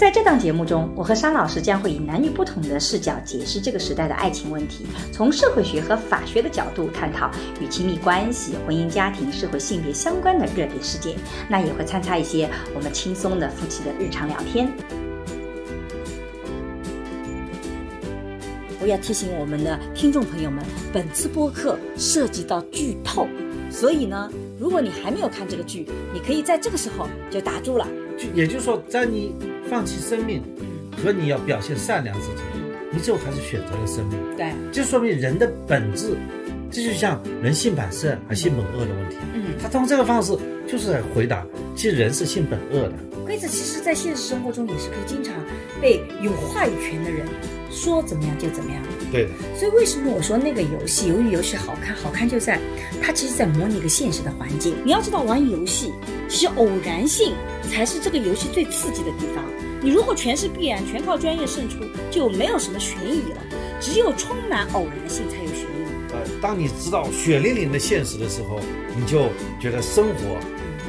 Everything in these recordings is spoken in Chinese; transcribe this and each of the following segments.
在这档节目中，我和商老师将会以男女不同的视角解释这个时代的爱情问题，从社会学和法学的角度探讨与亲密关系、婚姻家庭、社会性别相关的热点事件。那也会参差一些我们轻松的夫妻的日常聊天。我要提醒我们的听众朋友们，本次播客涉及到剧透，所以呢，如果你还没有看这个剧，你可以在这个时候就打住了。就也就是说，在你放弃生命和你要表现善良之间，你最后还是选择了生命。对，这说明人的本质，这就像人性本善还性本恶的问题。嗯，他通过这个方式就是在回答，其实人是性本恶的。规则其实，在现实生活中也是可以经常被有话语权的人说怎么样就怎么样。对的，所以为什么我说那个游戏，由于游戏好看，好看就在它其实在模拟一个现实的环境。你要知道，玩游戏其实偶然性才是这个游戏最刺激的地方。你如果全是必然，全靠专业胜出，就没有什么悬疑了。只有充满偶然性，才有悬疑。呃，当你知道血淋淋的现实的时候，你就觉得生活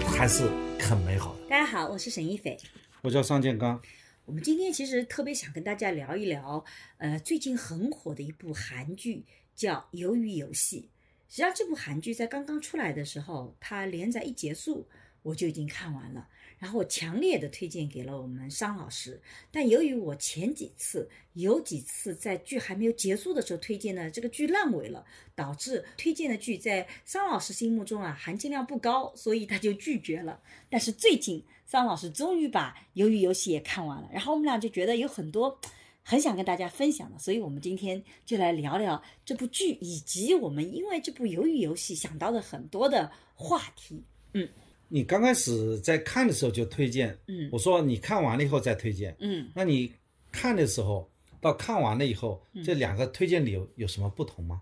还是很美好的。大家好，我是沈一斐。我叫尚建刚。我们今天其实特别想跟大家聊一聊，呃，最近很火的一部韩剧叫《鱿鱼游戏》。实际上，这部韩剧在刚刚出来的时候，它连载一结束，我就已经看完了。然后我强烈的推荐给了我们商老师，但由于我前几次有几次在剧还没有结束的时候推荐的，这个剧烂尾了，导致推荐的剧在商老师心目中啊含金量不高，所以他就拒绝了。但是最近商老师终于把《鱿鱼游戏》也看完了，然后我们俩就觉得有很多很想跟大家分享的，所以我们今天就来聊聊这部剧，以及我们因为这部《鱿鱼游戏》想到的很多的话题。嗯。你刚开始在看的时候就推荐，嗯，我说你看完了以后再推荐，嗯，那你看的时候到看完了以后，这两个推荐理由有什么不同吗？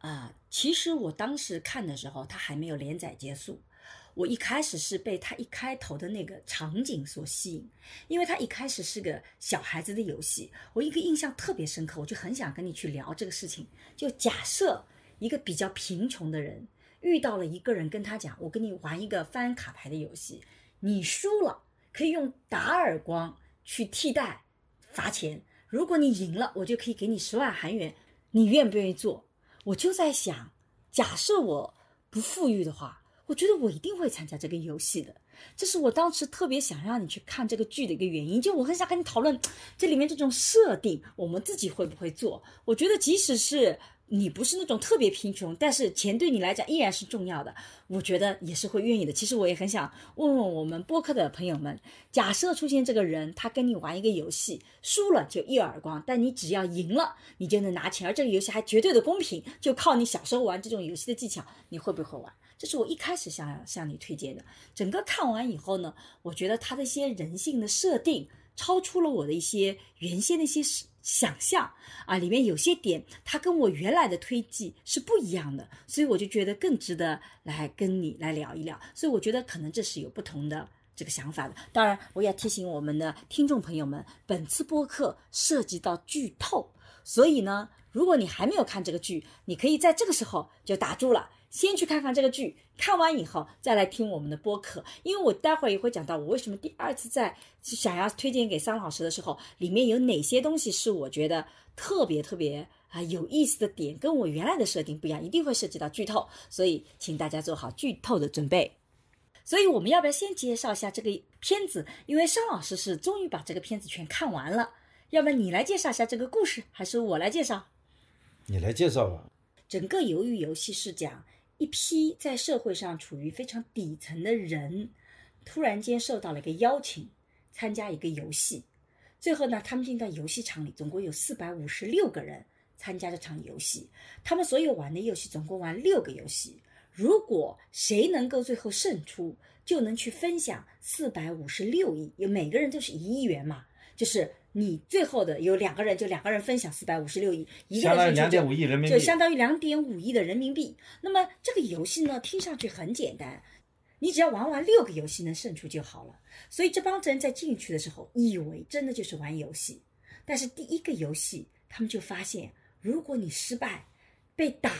啊，其实我当时看的时候，它还没有连载结束。我一开始是被它一开头的那个场景所吸引，因为它一开始是个小孩子的游戏，我一个印象特别深刻，我就很想跟你去聊这个事情。就假设一个比较贫穷的人。遇到了一个人，跟他讲：“我跟你玩一个翻卡牌的游戏，你输了可以用打耳光去替代罚钱。如果你赢了，我就可以给你十万韩元。你愿不愿意做？”我就在想，假设我不富裕的话，我觉得我一定会参加这个游戏的。这是我当时特别想让你去看这个剧的一个原因。就我很想跟你讨论这里面这种设定，我们自己会不会做？我觉得即使是。你不是那种特别贫穷，但是钱对你来讲依然是重要的，我觉得也是会愿意的。其实我也很想问问我们播客的朋友们，假设出现这个人，他跟你玩一个游戏，输了就一耳光，但你只要赢了，你就能拿钱，而这个游戏还绝对的公平，就靠你小时候玩这种游戏的技巧，你会不会玩？这是我一开始想要向你推荐的。整个看完以后呢，我觉得他的一些人性的设定超出了我的一些原先的一些想象啊，里面有些点，它跟我原来的推计是不一样的，所以我就觉得更值得来跟你来聊一聊。所以我觉得可能这是有不同的这个想法的。当然，我也提醒我们的听众朋友们，本次播客涉及到剧透，所以呢，如果你还没有看这个剧，你可以在这个时候就打住了。先去看看这个剧，看完以后再来听我们的播客，因为我待会儿也会讲到我为什么第二次在想要推荐给桑老师的时候，里面有哪些东西是我觉得特别特别啊有意思的点，跟我原来的设定不一样，一定会涉及到剧透，所以请大家做好剧透的准备。所以我们要不要先介绍一下这个片子？因为桑老师是终于把这个片子全看完了，要不然你来介绍一下这个故事，还是我来介绍？你来介绍吧。整个鱿鱼游戏是讲。一批在社会上处于非常底层的人，突然间受到了一个邀请，参加一个游戏。最后呢，他们进到游戏场里，总共有四百五十六个人参加这场游戏。他们所有玩的游戏总共玩六个游戏。如果谁能够最后胜出，就能去分享四百五十六亿，有每个人都是一亿元嘛，就是你最后的有两个人，就两个人分享四百五十六亿，一个相当于人是两点五亿人民币。就相当于两点五亿的人民币。那么这个游戏呢，听上去很简单，你只要玩完六个游戏能胜出就好了。所以这帮人在进去的时候，以为真的就是玩游戏，但是第一个游戏他们就发现，如果你失败，被打，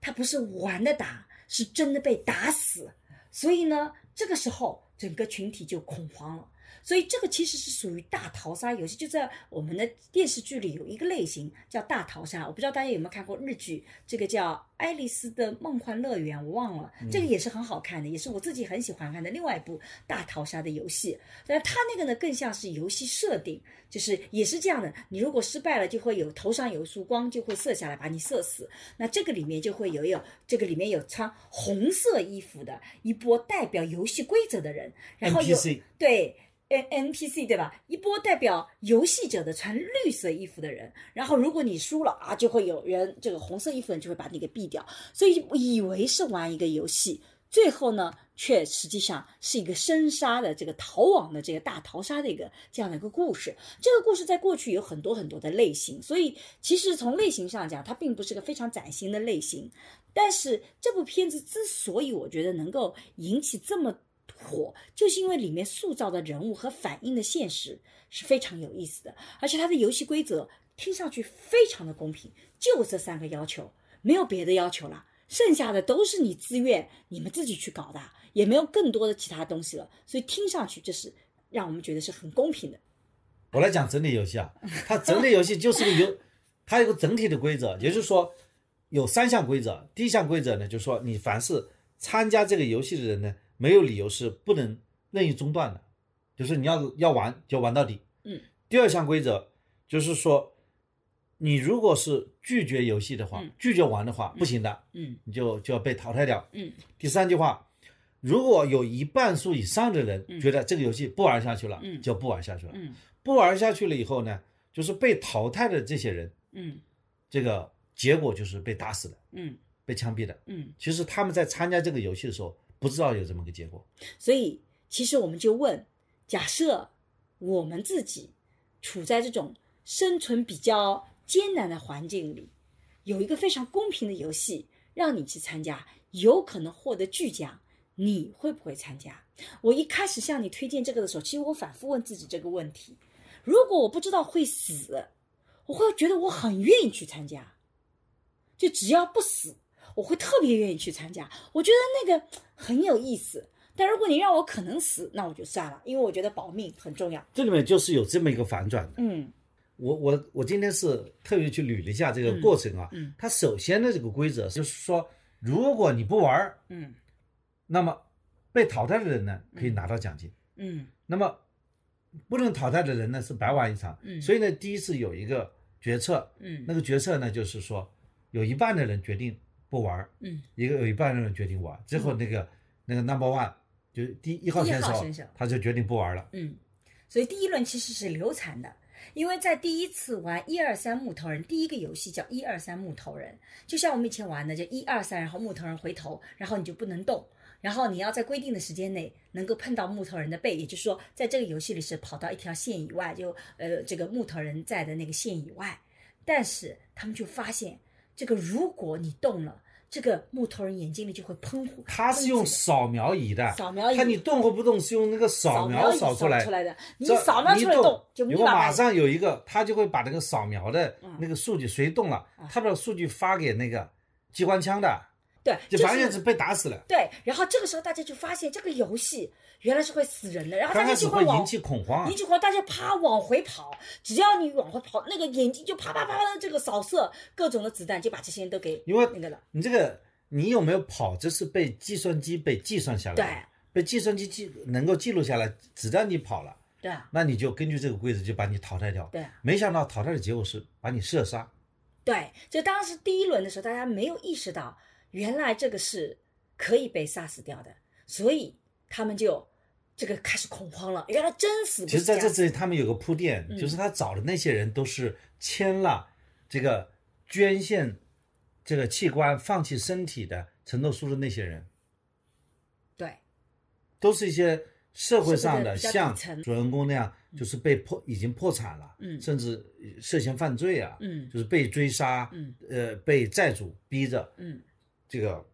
他不是玩的打，是真的被打死。所以呢，这个时候整个群体就恐慌了。所以这个其实是属于大逃杀游戏，就在我们的电视剧里有一个类型叫大逃杀。我不知道大家有没有看过日剧，这个叫《爱丽丝的梦幻乐园》，我忘了，这个也是很好看的，也是我自己很喜欢看的另外一部大逃杀的游戏。但它那个呢更像是游戏设定，就是也是这样的，你如果失败了，就会有头上有一束光就会射下来把你射死。那这个里面就会有有这个里面有穿红色衣服的一波代表游戏规则的人，然后有对。N NPC 对吧？一波代表游戏者的穿绿色衣服的人，然后如果你输了啊，就会有人这个红色衣服人就会把你给毙掉。所以以为是玩一个游戏，最后呢，却实际上是一个生杀的这个逃亡的这个大逃杀的一个这样的一个故事。这个故事在过去有很多很多的类型，所以其实从类型上讲，它并不是个非常崭新的类型。但是这部片子之所以我觉得能够引起这么火，就是因为里面塑造的人物和反映的现实是非常有意思的，而且它的游戏规则听上去非常的公平，就这三个要求，没有别的要求了，剩下的都是你自愿你们自己去搞的，也没有更多的其他东西了，所以听上去这是让我们觉得是很公平的。我来讲整体游戏啊，它整体游戏就是个游，它有个整体的规则，也就是说有三项规则。第一项规则呢，就是说你凡是参加这个游戏的人呢。没有理由是不能任意中断的，就是你要要玩就玩到底。嗯。第二项规则就是说，你如果是拒绝游戏的话，拒绝玩的话，不行的。嗯。你就就要被淘汰掉。嗯。第三句话，如果有一半数以上的人觉得这个游戏不玩下去了，嗯，就不玩下去了。嗯。不玩下去了以后呢，就是被淘汰的这些人，嗯，这个结果就是被打死的，嗯，被枪毙的。嗯。其实他们在参加这个游戏的时候。不知道有这么个结果，所以其实我们就问：假设我们自己处在这种生存比较艰难的环境里，有一个非常公平的游戏让你去参加，有可能获得巨奖，你会不会参加？我一开始向你推荐这个的时候，其实我反复问自己这个问题：如果我不知道会死，我会觉得我很愿意去参加，就只要不死。我会特别愿意去参加，我觉得那个很有意思。但如果你让我可能死，那我就算了，因为我觉得保命很重要。这里面就是有这么一个反转的。嗯，我我我今天是特别去捋了一下这个过程啊。嗯，它首先的这个规则就是说，如果你不玩嗯，那么被淘汰的人呢可以拿到奖金。嗯，那么不能淘汰的人呢是白玩一场。嗯，所以呢，第一次有一个决策。嗯，那个决策呢就是说，有一半的人决定。不玩嗯，一个有一半人决定玩，最后那个那个 number one 就第一号选手，他就决定不玩了。嗯，所以第一轮其实是流产的，因为在第一次玩一二三木头人第一个游戏叫一二三木头人，就像我们以前玩的，就一二三，然后木头人回头，然后你就不能动，然后你要在规定的时间内能够碰到木头人的背，也就是说，在这个游戏里是跑到一条线以外，就呃这个木头人在的那个线以外，但是他们就发现。这个如果你动了，这个木头人眼睛里就会喷火。他是用扫描仪的，扫描仪。看你动或不动是用那个扫描扫出来出来的。你扫描出来动，就如果马上有一个，他就会把那个扫描的那个数据谁动了，他把数据发给那个机关枪的。对，就发现是被打死了。对，然后这个时候大家就发现这个游戏原来是会死人的，然后大家就会引起恐慌，引起恐慌，大家啪往回跑，只要你往回跑，那个眼睛就啪啪啪的这个扫射各种的子弹，就把这些人都给因为那个了。你这个你有没有跑，这是被计算机被计算下来，对，被计算机记能够记录下来，只要你跑了，对，那你就根据这个规则就把你淘汰掉，对，没想到淘汰的结果是把你射杀，对，就当时第一轮的时候，大家没有意识到。原来这个是可以被杀死掉的，所以他们就这个开始恐慌了。原来真死。其实在这里他们有个铺垫，就是他找的那些人都是签了这个捐献这个器官、放弃身体的承诺书的那些人。对，都是一些社会上的，像主人公那样，就是被破已经破产了，嗯甚至涉嫌犯罪啊，嗯就是被追杀，嗯呃，被债主逼着嗯这个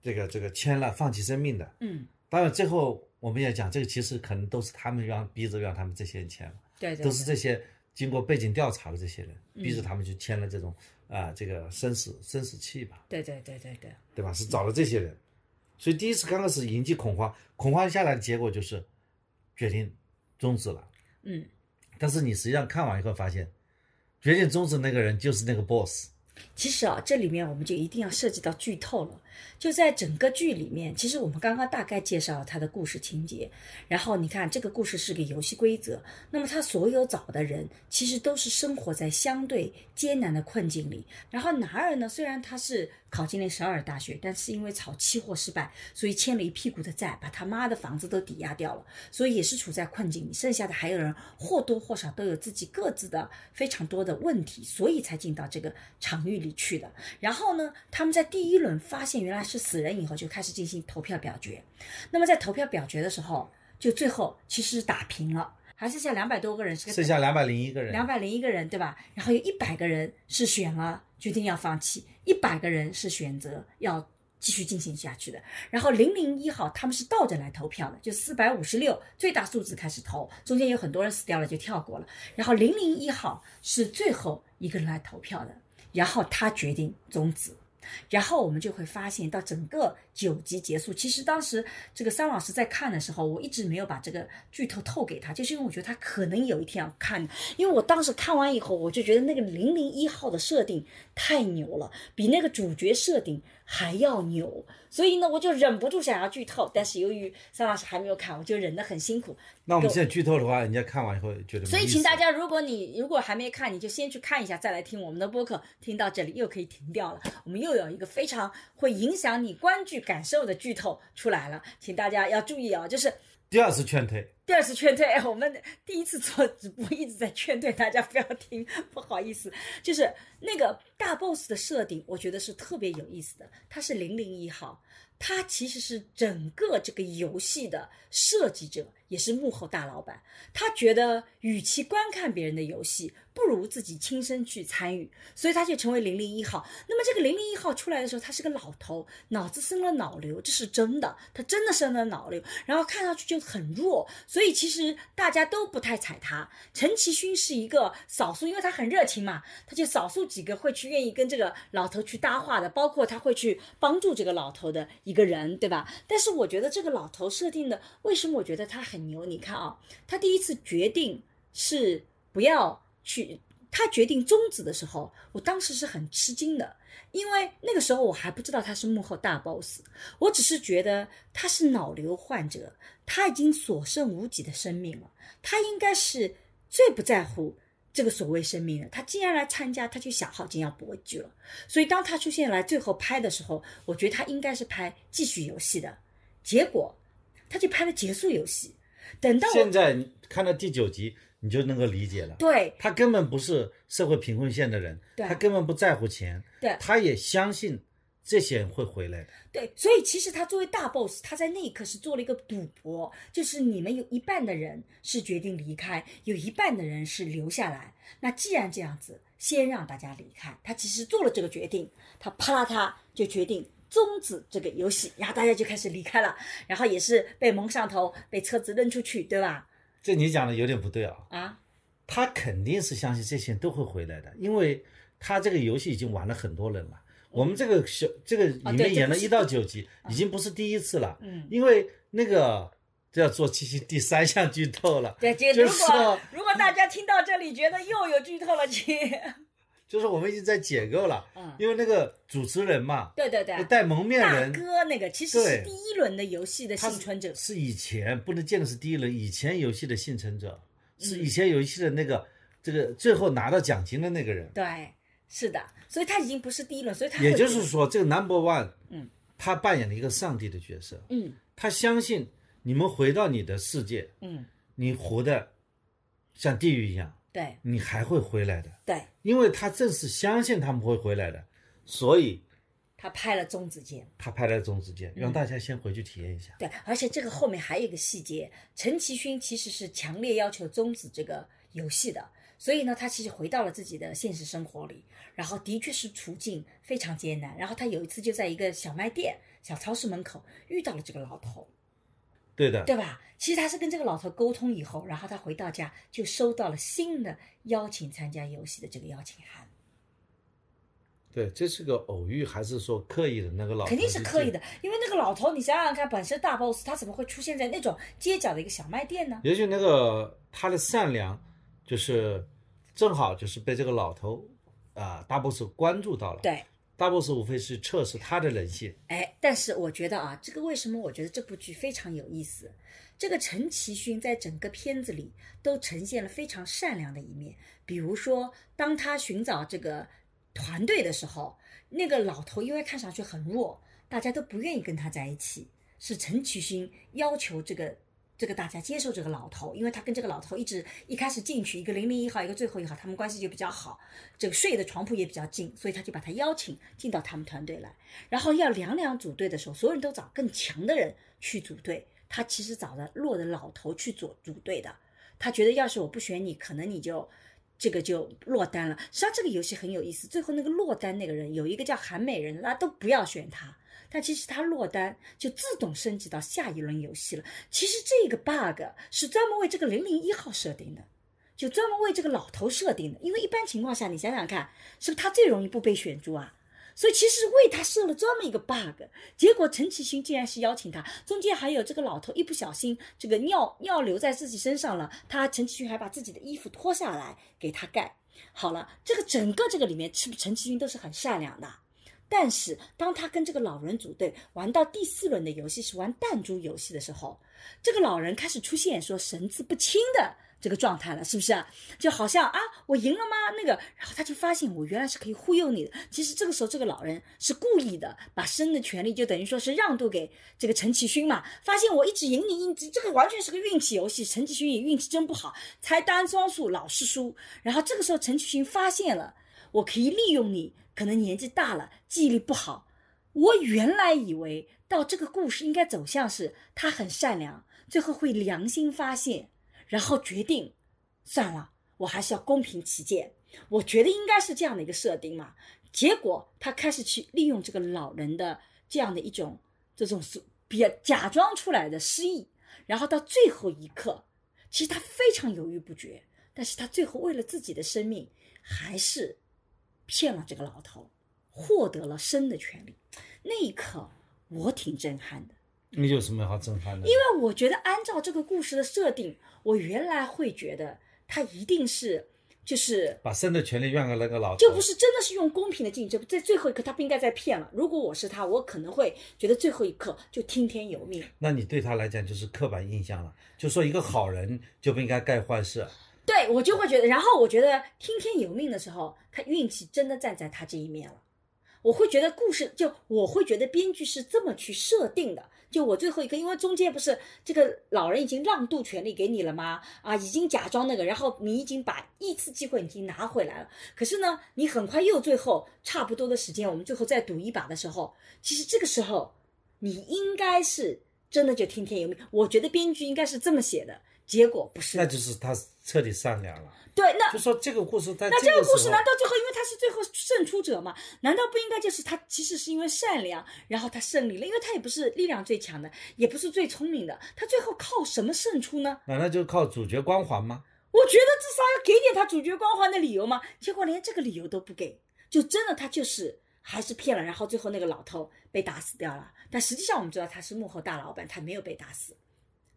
这个这个签了放弃生命的。嗯，当然，最后我们也讲，这个其实可能都是他们让逼着让他们这些人签了，对对，都是这些经过背景调查的这些人嗯逼着他们去签了这种啊、这个生死生死契吧。对对对对对，对吧？是找了这些人，所以第一次刚开始引起恐慌，恐慌下来的结果就是决定终止了。嗯。但是你实际上看完以后发现，决定终止那个人就是那个 boss。其实啊，这里面我们就一定要涉及到剧透了。就在整个剧里面，其实我们刚刚大概介绍了他的故事情节，然后你看这个故事是个游戏规则，那么他所有找的人其实都是生活在相对艰难的困境里。然后男二呢，虽然他是考进了首尔大学，但是因为炒期货失败，所以欠了一屁股的债，把他妈的房子都抵押掉了，所以也是处在困境里。剩下的还有人或多或少都有自己各自的非常多的问题，所以才进到这个场场域里去的。然后呢，他们在第一轮发现原来是死人以后，就开始进行投票表决。那么在投票表决的时候，就最后其实是打平了，还剩下两百多个人是个剩下两百零一个人，两百零一个人，对吧？然后有一百个人是选了决定要放弃，一百个人是选择要继续进行下去的。然后零零一号他们是倒着来投票的，就四百五十六最大数字开始投，中间有很多人死掉了就跳过了。然后零零一号是最后一个人来投票的，然后他决定终止。然后我们就会发现，到整个九集结束，其实当时这个桑老师在看的时候，我一直没有把这个剧透透给他，就是因为我觉得他可能有一天要看。因为我当时看完以后，我就觉得那个零零一号的设定太牛了，比那个主角设定还要牛，所以呢，我就忍不住想要剧透。但是由于桑老师还没有看，我就忍得很辛苦。那我们现在剧透的话，人家看完以后觉得。所以，请大家，如果你如果还没看，你就先去看一下，再来听我们的播客。听到这里又可以停掉了，我们又有一个非常会影响你观剧感受的剧透出来了，请大家要注意啊！就是第二次劝退，第二次劝退，哎我们第一次做直播一直在劝退大家不要听，不好意思，就是那个大 boss 的设定，我觉得是特别有意思的，他是零零一号。他其实是整个这个游戏的设计者，也是幕后大老板。他觉得，与其观看别人的游戏，不如自己亲身去参与，所以他就成为零零一号。那么这个零零一号出来的时候，他是个老头，脑子生了脑瘤，这是真的，他真的生了脑瘤，然后看上去就很弱，所以其实大家都不太睬他。陈其勋是一个少数，因为他很热情嘛，他就少数几个会去愿意跟这个老头去搭话的，包括他会去帮助这个老头的一个人，对吧？但是我觉得这个老头设定的，为什么我觉得他很牛？你看啊，他第一次决定是不要去，他决定终止的时候，我当时是很吃惊的，因为那个时候我还不知道他是幕后大 boss，我只是觉得他是脑瘤患者，他已经所剩无几的生命了，他应该是最不在乎这个所谓生命的。他既然来参加，他就想好今要搏一局了。所以当他出现来最后拍的时候，我觉得他应该是拍继续游戏的，结果他就拍了结束游戏。等到现在看到第九集，你就能够理解了。对他根本不是社会贫困线的人，对他根本不在乎钱，对他也相信这些人会回来的。对，所以其实他作为大 boss，他在那一刻是做了一个赌博，就是你们有一半的人是决定离开，有一半的人是留下来。那既然这样子，先让大家离开。他其实做了这个决定，他啪啦他就决定终止这个游戏，然后大家就开始离开了，然后也是被蒙上头，被车子扔出去，对吧？这你讲的有点不对啊，啊，他肯定是相信这些人都会回来的，因为他这个游戏已经玩了很多人了。我们这个小这个里面演了一到九集，已经不是第一次了。嗯，因为那个这要做进行第三项剧透了，对，这就如果是说如果大家听到这里觉得又有剧透了，请，就是我们已经在解构了。嗯，因为那个主持人嘛，对对对，戴蒙面大人，哥那个其实是第一轮的游戏的幸存者，是以前不能见的是第一轮，以前游戏的幸存者，是嗯以前游戏的那个这个最后拿到奖金的那个人。对，是的，所以他已经不是第一轮，所以他也就是说，这个 Number One，嗯，他扮演了一个上帝的角色，嗯。他相信你们回到你的世界，嗯，你活的像地狱一样，对你还会回来的，对，因为他正是相信他们会回来的，所以他拍了中指键。他拍了中指键，让大家先回去体验一下。对，而且这个后面还有一个细节，陈其勋其实是强烈要求终止这个游戏的，所以呢，他其实回到了自己的现实生活里，然后的确是处境非常艰难。然后他有一次就在一个小卖店、小超市门口遇到了这个老头，对的，对吧？其实他是跟这个老头沟通以后，然后他回到家就收到了新的邀请参加游戏的这个邀请函，对，这是个偶遇还是说刻意的？那个老头肯定是刻意的。的，因为那个老头，你想想看，本身大 boss 他怎么会出现在那种街角的一个小卖店呢？也许那个他的善良，就是正好就是被这个老头啊、大 boss 关注到了。对，大 boss 无非是测试他的人性。哎，但是我觉得啊，这个为什么我觉得这部剧非常有意思？这个陈其勋在整个片子里都呈现了非常善良的一面。比如说，当他寻找这个团队的时候，那个老头因为看上去很弱，大家都不愿意跟他在一起。是陈其勋要求这个这个大家接受这个老头，因为他跟这个老头一直一开始进去，一个零零一号，一个最后一号，他们关系就比较好，这个睡的床铺也比较近，所以他就把他邀请进到他们团队来。然后要两两组队的时候，所有人都找更强的人去组队，他其实找的弱的老头去组组队的。他觉得要是我不选你，可能你就这个就落单了。实际上这个游戏很有意思，最后那个落单那个人有一个叫韩美人，大家都不要选他。但其实他落单就自动升级到下一轮游戏了。其实这个 bug 是专门为这个零零一号设定的，就专门为这个老头设定的。因为一般情况下，你想想看，是不是他最容易不被选中啊？所以其实为他设了这么一个 bug，结果陈其勋竟然是邀请他，中间还有这个老头一不小心这个尿尿流在自己身上了，他陈其勋还把自己的衣服脱下来给他盖好了。这个整个这个里面，是不是陈其勋都是很善良的？但是当他跟这个老人组队玩到第四轮的游戏是玩弹珠游戏的时候，这个老人开始出现说神志不清的这个状态了，是不是？就好像啊，我赢了吗？那个，然后他就发现我原来是可以忽悠你的。其实这个时候这个老人是故意的，把生的权利就等于说是让渡给这个陈其勋嘛。发现我一直赢你，一直这个完全是个运气游戏。陈其勋也运气真不好，才单双数老是输。然后这个时候陈其勋发现了，我可以利用你。可能年纪大了，记忆力不好。我原来以为到这个故事应该走向是他很善良，最后会良心发现，然后决定算了，我还是要公平起见。我觉得应该是这样的一个设定嘛。结果他开始去利用这个老人的这样的一种这种比较假装出来的失忆，然后到最后一刻，其实他非常犹豫不决，但是他最后为了自己的生命，还是。骗了这个老头，获得了生的权利，那一刻我挺震撼的。你有什么好震撼的？因为我觉得按照这个故事的设定，我原来会觉得他一定是就是把生的权利让给那个老头，就不是真的是用公平的竞争，在最后一刻他不应该再骗了。如果我是他，我可能会觉得最后一刻就听天由命。那你对他来讲就是刻板印象了，就说一个好人就不应该干坏事。对我就会觉得，然后我觉得听天由命的时候，他运气真的站在他这一面了。我会觉得故事就我会觉得编剧是这么去设定的。就我最后一个，因为中间不是这个老人已经让渡权利给你了吗？啊，已经假装那个，然后你已经把一次机会已经拿回来了。可是呢，你很快又最后差不多的时间，我们最后再赌一把的时候，其实这个时候你应该是真的就听天由命。我觉得编剧应该是这么写的。结果不是，那就是他彻底善良了。对，那就说这个故事，那这个故事难道最后因为他是最后胜出者吗？难道不应该就是他其实是因为善良，然后他胜利了？因为他也不是力量最强的，也不是最聪明的，他最后靠什么胜出呢？难道就靠主角光环吗？我觉得至少要给点他主角光环的理由嘛。结果连这个理由都不给，就真的他就是还是骗了，然后最后那个老头被打死掉了。但实际上我们知道他是幕后大老板，他没有被打死。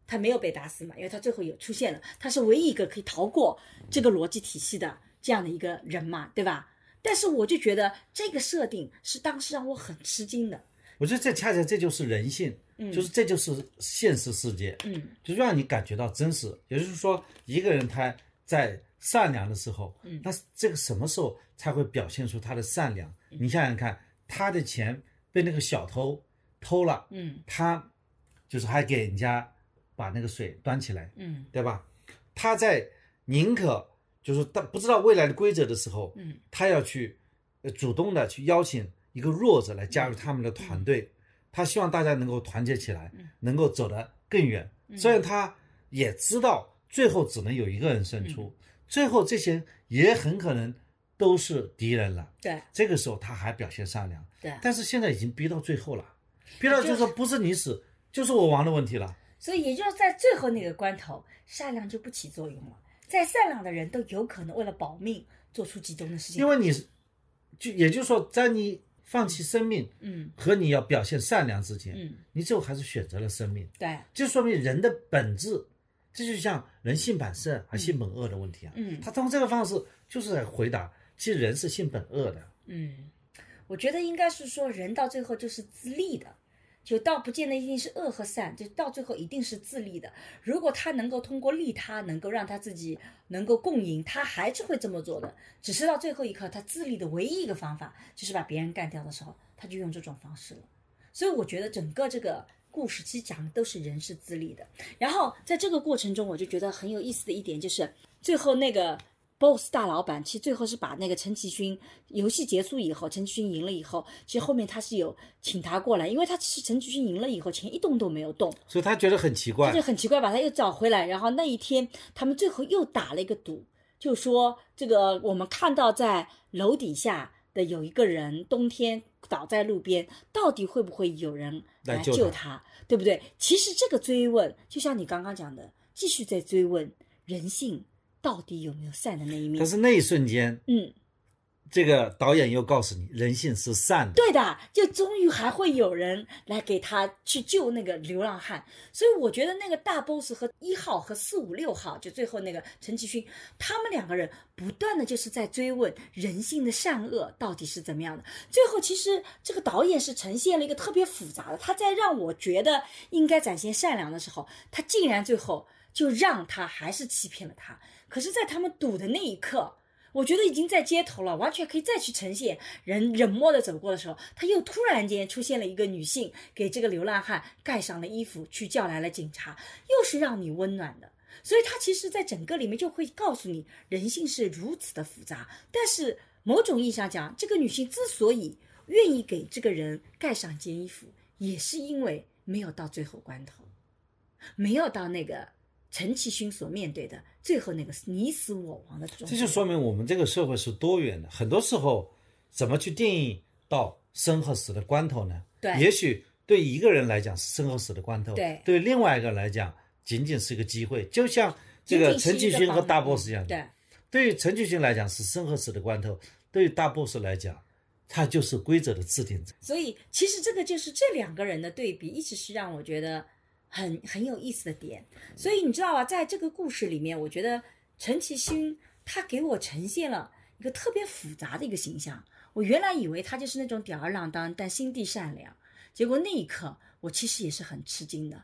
他没有被打死嘛？因为他最后也出现了，他是唯一一个可以逃过这个逻辑体系的这样的一个人嘛，对吧？但是我就觉得这个设定是当时让我很吃惊的。我觉得这恰恰这就是人性，嗯，就是这就是现实世界，嗯，就让你感觉到真实。也就是说，一个人他在善良的时候，嗯，那这个什么时候才会表现出他的善良？你想想看，他的钱被那个小偷偷了，嗯，他就是还给人家。把那个水端起来，嗯，对吧？他在宁可就是他不知道未来的规则的时候，嗯，他要去，呃，主动的去邀请一个弱者来加入他们的团队，他希望大家能够团结起来，能够走得更远。虽然他也知道最后只能有一个人胜出，最后这些也很可能都是敌人了。对这个时候他还表现善良，对，但是现在已经逼到最后了，逼到就是说不是你死就是我亡的问题了。所以也就是在最后那个关头，善良就不起作用了。再善良的人都有可能为了保命做出极端的事情。因为你是，就也就是说，在你放弃生命嗯和你要表现善良之间，嗯，你最后还是选择了生命，对，就说明人的本质，这就像人性本善还性本恶的问题啊。嗯他通过这个方式就是在回答，其实人是性本恶的。嗯，我觉得应该是说人到最后就是自利的。就倒不见得一定是恶和善，就到最后一定是自利的。如果他能够通过利他，能够让他自己能够共赢，他还是会这么做的。只是到最后一刻，他自利的唯一一个方法就是把别人干掉的时候，他就用这种方式了。所以我觉得整个这个故事其实讲的都是人是自利的。然后在这个过程中，我就觉得很有意思的一点就是，最后那个 BOSS 大老板，其实最后是把那个陈其勋游戏结束以后，陈其勋赢了以后，其实后面他是有请他过来，因为他其实陈其勋赢了以后，钱一动都没有动，所以他觉得很奇怪他就，很奇怪，把他又找回来。然后那一天，他们最后又打了一个赌，就说这个我们看到在楼底下的有一个人，冬天倒在路边，到底会不会有人来来救他，对不对？其实这个追问，就像你刚刚讲的，继续在追问人性到底有没有善的那一面但。是那一瞬间，嗯，这个导演又告诉你，人性是善的。对的，就终于还会有人来给他去救那个流浪汉，所以我觉得那个大 boss 和一号和四五六号，就最后那个陈其勋，他们两个人不断的就是在追问人性的善恶到底是怎么样的。最后其实这个导演是呈现了一个特别复杂的，他在让我觉得应该展现善良的时候，他竟然最后就让他还是欺骗了他。可是，在他们赌的那一刻，我觉得已经在街头了，完全可以再去呈现人冷漠的走过的时候，他又突然间出现了一个女性，给这个流浪汉盖上了衣服，去叫来了警察，又是让你温暖的。所以他其实在整个里面就会告诉你，人性是如此的复杂。但是某种意义上讲，这个女性之所以愿意给这个人盖上一件衣服，也是因为没有到最后关头，没有到那个陈其勋所面对的最后那个你死我亡的这种。这就说明我们这个社会是多元的，很多时候怎么去定义到生和死的关头呢？对也许对一个人来讲是生和死的关头，对对另外一个来讲仅仅是一个机会，就像这个陈其勋和大 boss 一样，对。对于陈其勋来讲是生和死的关头，对于大 boss 来讲，他就是规则的制定者。所以其实这个就是这两个人的对比，一直是让我觉得很很有意思的点。所以你知道吧，在这个故事里面，我觉得陈其勋他给我呈现了一个特别复杂的一个形象。我原来以为他就是那种吊儿郎当但心地善良，结果那一刻我其实也是很吃惊的。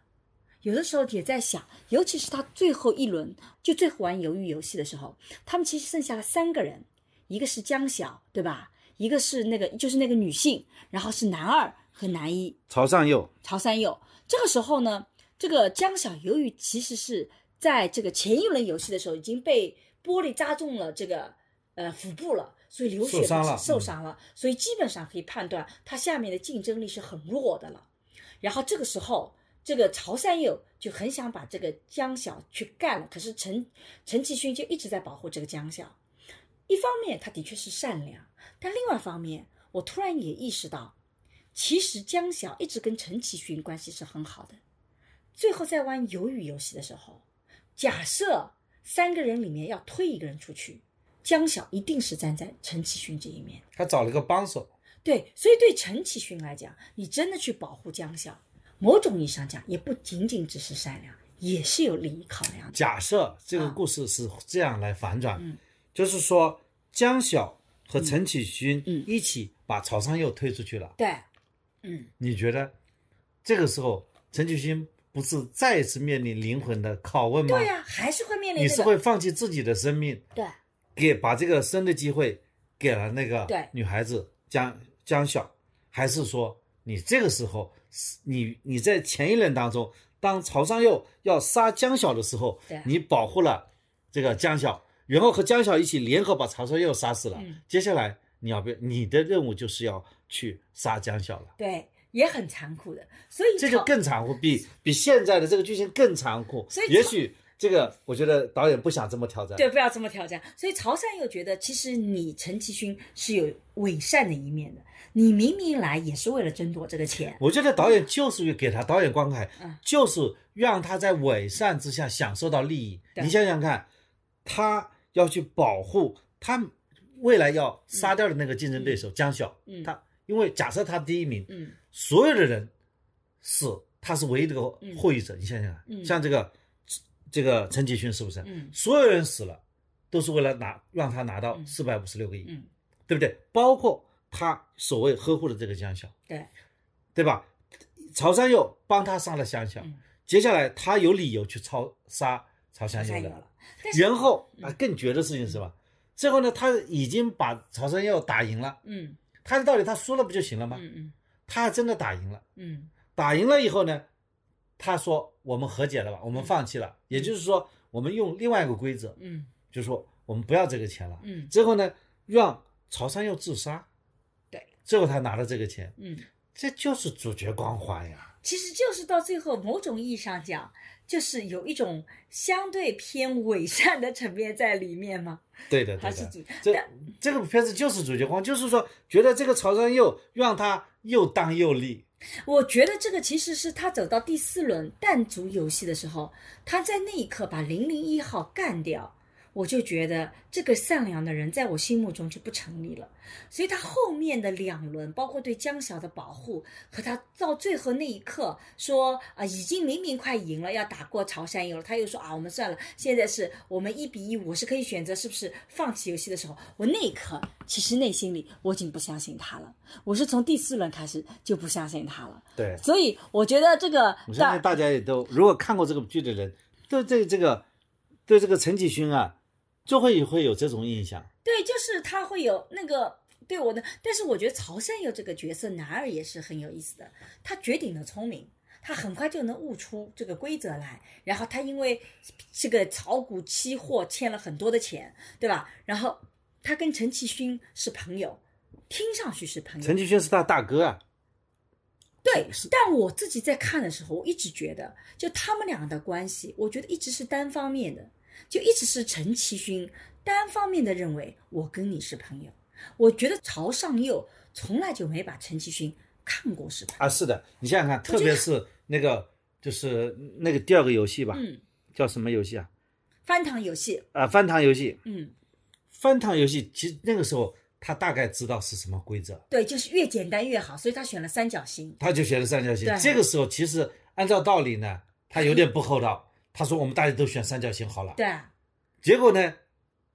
有的时候也在想，尤其是他最后一轮就最后玩鱿鱼游戏的时候，他们其实剩下了三个人，一个是江晓，对吧？一个是那个就是那个女性，然后是男二和男一朝上右，曹三佑。这个时候呢，这个江晓由于其实是在这个前一轮游戏的时候已经被玻璃扎中了这个呃腹部了，所以流血受伤了受伤了，所以基本上可以判断他下面的竞争力是很弱的了。然后这个时候，这个曹三佑就很想把这个江晓去干了，可是陈陈其勋就一直在保护这个江晓。一方面他的确是善良，但另外一方面，我突然也意识到，其实江晓一直跟陈其勋关系是很好的。最后在玩鱿鱼游戏的时候，假设三个人里面要推一个人出去，江晓一定是站在陈启勋这一面。他找了一个帮手，对，所以对陈启勋来讲，你真的去保护江晓，某种意义上讲，也不仅仅只是善良，也是有利益考量的。假设这个啊故事是这样来反转，嗯就是说江晓和陈启勋嗯一起把曹尚佑推出去了。对，嗯，你觉得这个时候陈启勋不是再一次面临灵魂的拷问吗？对呀、还是会面临、这个。你是会放弃自己的生命，对给把这个生的机会给了那个对女孩子江江晓，还是说你这个时候你你在前一轮当中，当曹尚佑要杀江晓的时候对，你保护了这个江晓，然后和江晓一起联合把曹尚佑杀死了。嗯接下来你要不要你的任务就是要去杀江晓了。对，也很残酷的。所以这就更残酷，比比现在的这个剧情更残酷。所以也许这个，我觉得导演不想这么挑战。对，不要这么挑战。所以曹山又觉得，其实你陈其勋是有伪善的一面的。你明明来也是为了争夺这个钱，我觉得导演就是给他导演关怀，嗯就是让他在伪善之下享受到利益。对你想想看，他要去保护他未来要杀掉的那个竞争对手江晓，嗯他因为假设他第一名，嗯所有的人死，他是唯一的个获益者。你想想像这个这个陈其勋是不是？嗯所有人死了，都是为了拿让他拿到嗯四百五十六个亿，嗯，对不对？包括他所谓呵护的这个江晓，对，对吧？曹山佑帮他杀了江晓，嗯接下来他有理由去抄杀曹山佑的。曹山有了。然后啊，更绝的事情是吧？最后呢，他已经把曹山佑打赢了，嗯他的道理他输了不就行了吗？嗯嗯他还真的打赢了。嗯打赢了以后呢，他说我们和解了吧，我们放弃了，也就是说我们用另外一个规则，嗯就是说我们不要这个钱了。嗯最后呢，让曹山佑自杀，对，最后他拿了这个钱，嗯，这就是主角光环呀。其实就是到最后，某种意义上讲，就是有一种相对偏伪善的层面在里面嘛。对的，对的。他是主，这但这个片子就是主角光，就是说觉得这个曹山佑让他又当又立，我觉得这个其实是他走到第四轮弹族游戏的时候，他在那一刻把零零一号干掉，我就觉得这个善良的人在我心目中就不成立了。所以他后面的两轮，包括对江晓的保护，和他到最后那一刻说啊，已经明明快赢了，要打过潮汕游了，他又说啊，我们算了，现在是我们一比一，我是可以选择是不是放弃游戏的时候，我那一刻其实内心里我已经不相信他了，我是从第四轮开始就不相信他了。对。所以我觉得这个我相信大家也都，如果看过这个剧的人，对这这个对这个陈启勋啊，就会会有这种印象。对，就是他会有那个对我的，但是我觉得曹善佑这个角色男二也是很有意思的，他绝顶的聪明。他很快就能悟出这个规则来，然后他因为这个炒股期货欠了很多的钱，对吧？然后他跟陈其勋是朋友，听上去是朋友，陈其勋是他大哥啊，对，但我自己在看的时候，我一直觉得，就他们俩的关系，我觉得一直是单方面的，就一直是陈其勋单方面的认为我跟你是朋友。我觉得朝上佑从来就没把陈其勋看过是吧。啊，是的，你想想看，特别是那个就是那个第二个游戏吧，嗯，叫什么游戏啊？翻糖游戏，啊，翻糖游戏。嗯，翻糖游戏其实那个时候他大概知道是什么规则，对，就是越简单越好，所以他选了三角形。他就选了三角形。这个时候其实按照道理呢，他有点不厚道。他说我们大家都选三角形好了。对啊，结果呢，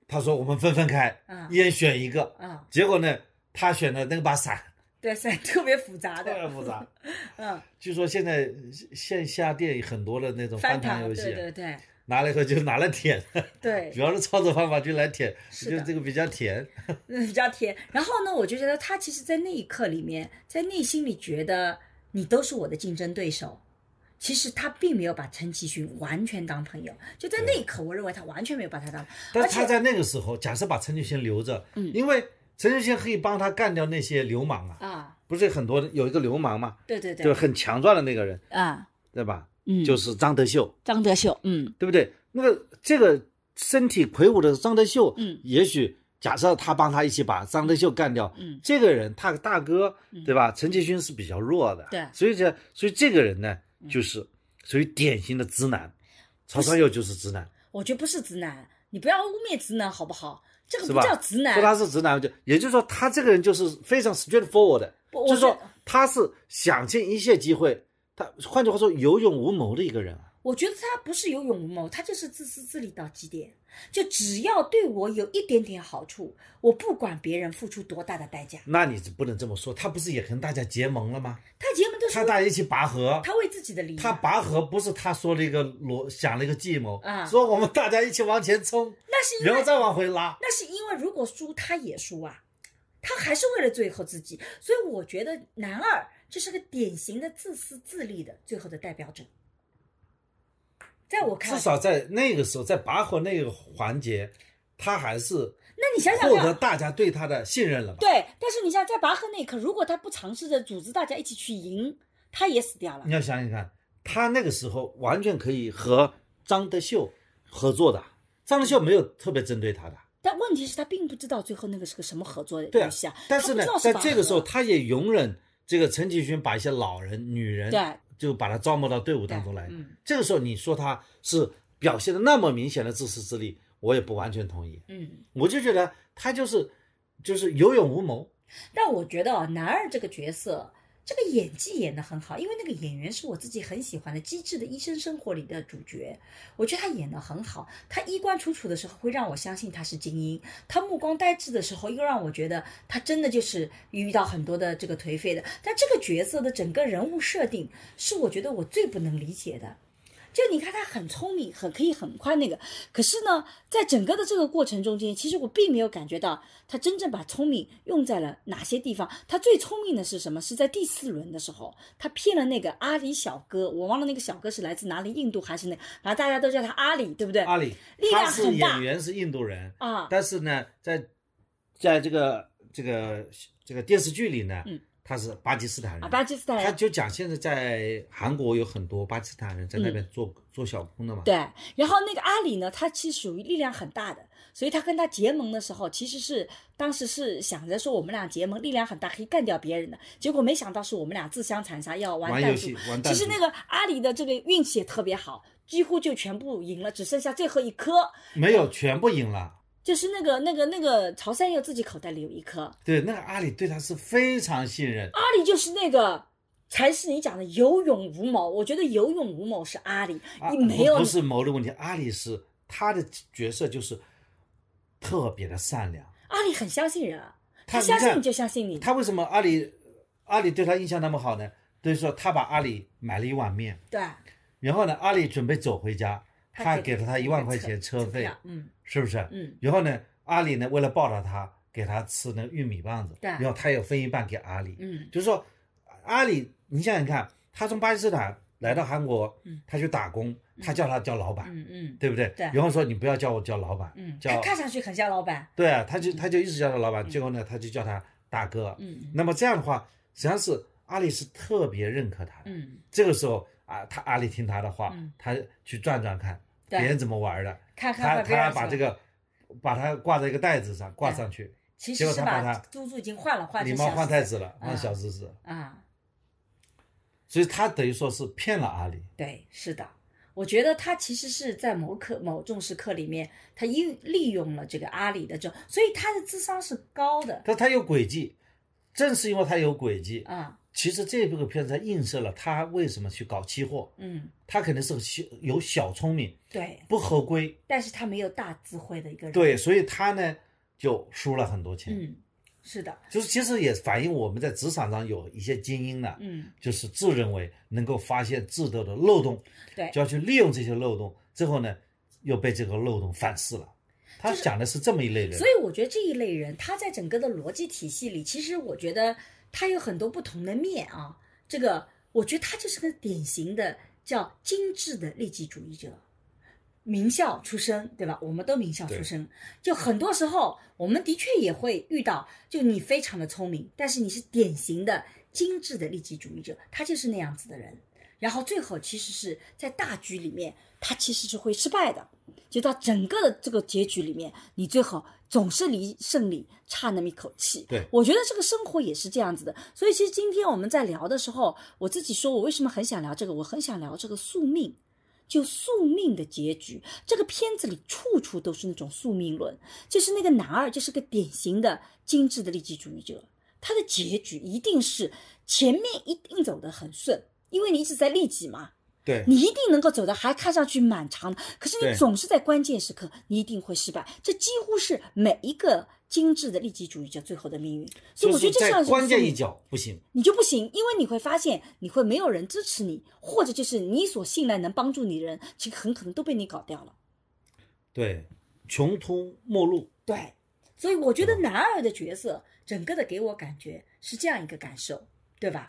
他说我们分分开，嗯一人选一个。啊，结果呢，他选的那把伞对，伞特别复杂的 特别，复杂。嗯，据说现在线下店很多的那种翻糖糖，游戏，对对对拿了以后就拿来舔，对主，要是操作方法就来舔，就这个比较甜。嗯，比较甜。然后呢，我就觉得他其实，在那一刻里面，在内心里觉得你都是我的竞争对手。其实他并没有把陈其勋完全当朋友，就在那一刻，我认为他完全没有把他当。但他在那个时候，假设把陈其勋留着，嗯因为陈其勋可以帮他干掉那些流氓啊，啊，不是很多有一个流氓嘛，对对对，就是很强壮的那个人，啊，对吧？嗯就是张德秀，张德秀，嗯对不对？那个这个身体魁梧的张德秀，嗯也许假设他帮他一起把张德秀干掉，嗯这个人他大哥，对吧？陈其勋是比较弱的，对嗯所以这所以这个人呢，就是属于典型的直男，曹操佑就是直男，我觉得不是直男，你不要污蔑直男好不好？这个不？叫直男说，他是直男，就也就是说他这个人就是非常 straightforward 的，就是说他是想尽一切机会，他换句话说有勇无谋的一个人啊。我觉得他不是有勇无谋，他就是自私自利到极点。就只要对我有一点点好处，我不管别人付出多大的代价。那你不能这么说，他不是也跟大家结盟了吗？他结盟都是他大家一起拔河，他为自己的利益，他拔河不是他说了一个逻想了一个计谋，啊说我们大家一起往前冲，那是因为然后再往回拉。那是因为如果输他也输啊，他还是为了最后自己。所以我觉得男二就是个典型的自私自利的最后的代表者。在我看来，至少在那个时候，在拔河那个环节，他还是那你想想获得，大家对他的信任了嘛。对，但是你想在拔河那一刻，如果他不尝试着组织大家一起去赢，他也死掉了你。要想想看，他那个时候完全可以和张德秀合作的，张德秀没有特别针对他的。但问题是，他并不知道最后那个是个什么合作对啊游戏啊。但是呢在这个时候，他也容忍这个陈启勋把一些老人、女人，对，就把他招募到队伍当中来。嗯这个时候，你说他是表现的那么明显的自私自利，我也不完全同意。嗯，我就觉得他就是就是有勇无谋。但我觉得啊，男二这个角色，这个演技演得很好，因为那个演员是我自己很喜欢的《机智的医生生活》里的主角，我觉得他演得很好。他衣冠楚楚的时候，会让我相信他是精英；他目光呆滞的时候，又让我觉得他真的就是遇到很多的这个颓废的。但这个角色的整个人物设定，是我觉得我最不能理解的。就你看他很聪明，很可以很快那个，可是呢，在整个的这个过程中间，其实我并没有感觉到他真正把聪明用在了哪些地方。他最聪明的是什么？是在第四轮的时候，他骗了那个阿里小哥，我忘了那个小哥是来自哪里，印度还是那，反正大家都叫他阿里，对不对？阿里，力量他是很大演员是印度人，啊，但是呢，在在这个这个这个电视剧里呢，嗯他是巴基斯坦人。啊，巴基斯坦人。他就讲现在在韩国有很多巴基斯坦人在那边做、做小工的嘛。嗯对，然后那个阿里呢，他其实属于力量很大的，所以他跟他结盟的时候，其实是当时是想着说我们俩结盟，力量很大，可以干掉别人的。结果没想到是我们俩自相残杀，要玩游戏。玩弹珠其实那个阿里的这个运气也特别好，几乎就全部赢了，只剩下最后一颗，没有全部赢了。就是那个那个那个曹三佑自己口袋里有一颗，对，那个阿里对他是非常信任。阿里就是那个。才是你讲的有勇无谋，我觉得有勇无谋是阿里，啊你没有不不是谋的问题，阿里是他的角色就是特别的善良。阿里很相信人啊，他相信你就相信你，他为什么阿里阿里对他印象那么好呢？等于说他把阿里买了一碗面，对，然后呢，阿里准备走回家，他给给了他一万块钱车费，票嗯是不是？嗯，然后呢，阿里呢为了报答他，给他吃那个玉米棒子，对然后他也分一半给阿里，嗯就是说，阿里，你想想看，他从巴基斯坦来到韩国，嗯他去打工，他叫他叫老板，嗯嗯对不对？对然后说你不要叫我叫老板，嗯，叫他看上去很像老板，对啊，他就他就一直叫他老板，最后呢，他就叫他大哥。嗯那么这样的话，实际上是阿里是特别认可他的。嗯，这个时候啊，他阿里听他的话，嗯他去转转看对别人怎么玩的，看他看别人什么他把这个把它挂在一个袋子上挂上去，结其实是果他把他猪猪已经换了，换礼貌成小换太子了，啊换小狮子，啊，所以他等于说是骗了阿里。对，是的。我觉得他其实是在某课某重视课里面，他利利用了这个阿里的这种，所以他的智商是高的但他有诡计，正是因为他有诡计，啊，其实这部片子才映射了他为什么去搞期货。嗯，他肯定是个小有小聪明，对，不合规，但是他没有大智慧的一个人，，对，所以他呢就输了很多钱。嗯，是的，就是其实也反映我们在职场上有一些精英呢，嗯，就是自认为能够发现制度的漏洞，对就要去利用这些漏洞，最后呢又被这个漏洞反噬了。他讲的是这么一类人所，以我觉得这一类人，他在整个的逻辑体系里，其实我觉得他有很多不同的面啊。这个我觉得他就是个典型的叫精致的利己主义者，名校出身，对吧？我们都名校出身，就很多时候我们的确也会遇到，就你非常的聪明，但是你是典型的精致的利己主义者，他就是那样子的人。然后最后其实是在大局里面，他其实是会失败的。就到整个的这个结局里面，你最后总是离胜利差那么一口气。对我觉得这个生活也是这样子的。所以其实今天我们在聊的时候，我自己说我为什么很想聊这个，我很想聊这个宿命。就宿命的结局，这个片子里处处都是那种宿命论。就是那个男二，就是个典型的精致的利己主义者，他的结局一定是前面一定走得很顺，因为你一直在利己嘛，对你一定能够走得还看上去蛮长的，可是你总是在关键时刻，你一定会失败。这几乎是每一个精致的利己主义者最后的命运。所以我觉得这像是关键一脚不行。你就不行，因为你会发现你会没有人支持你，或者就是你所信赖能帮助你的人，其实很可能都被你搞掉了。对，穷途末路。对，所以我觉得男二的角色整个的给我感觉是这样一个感受，对吧？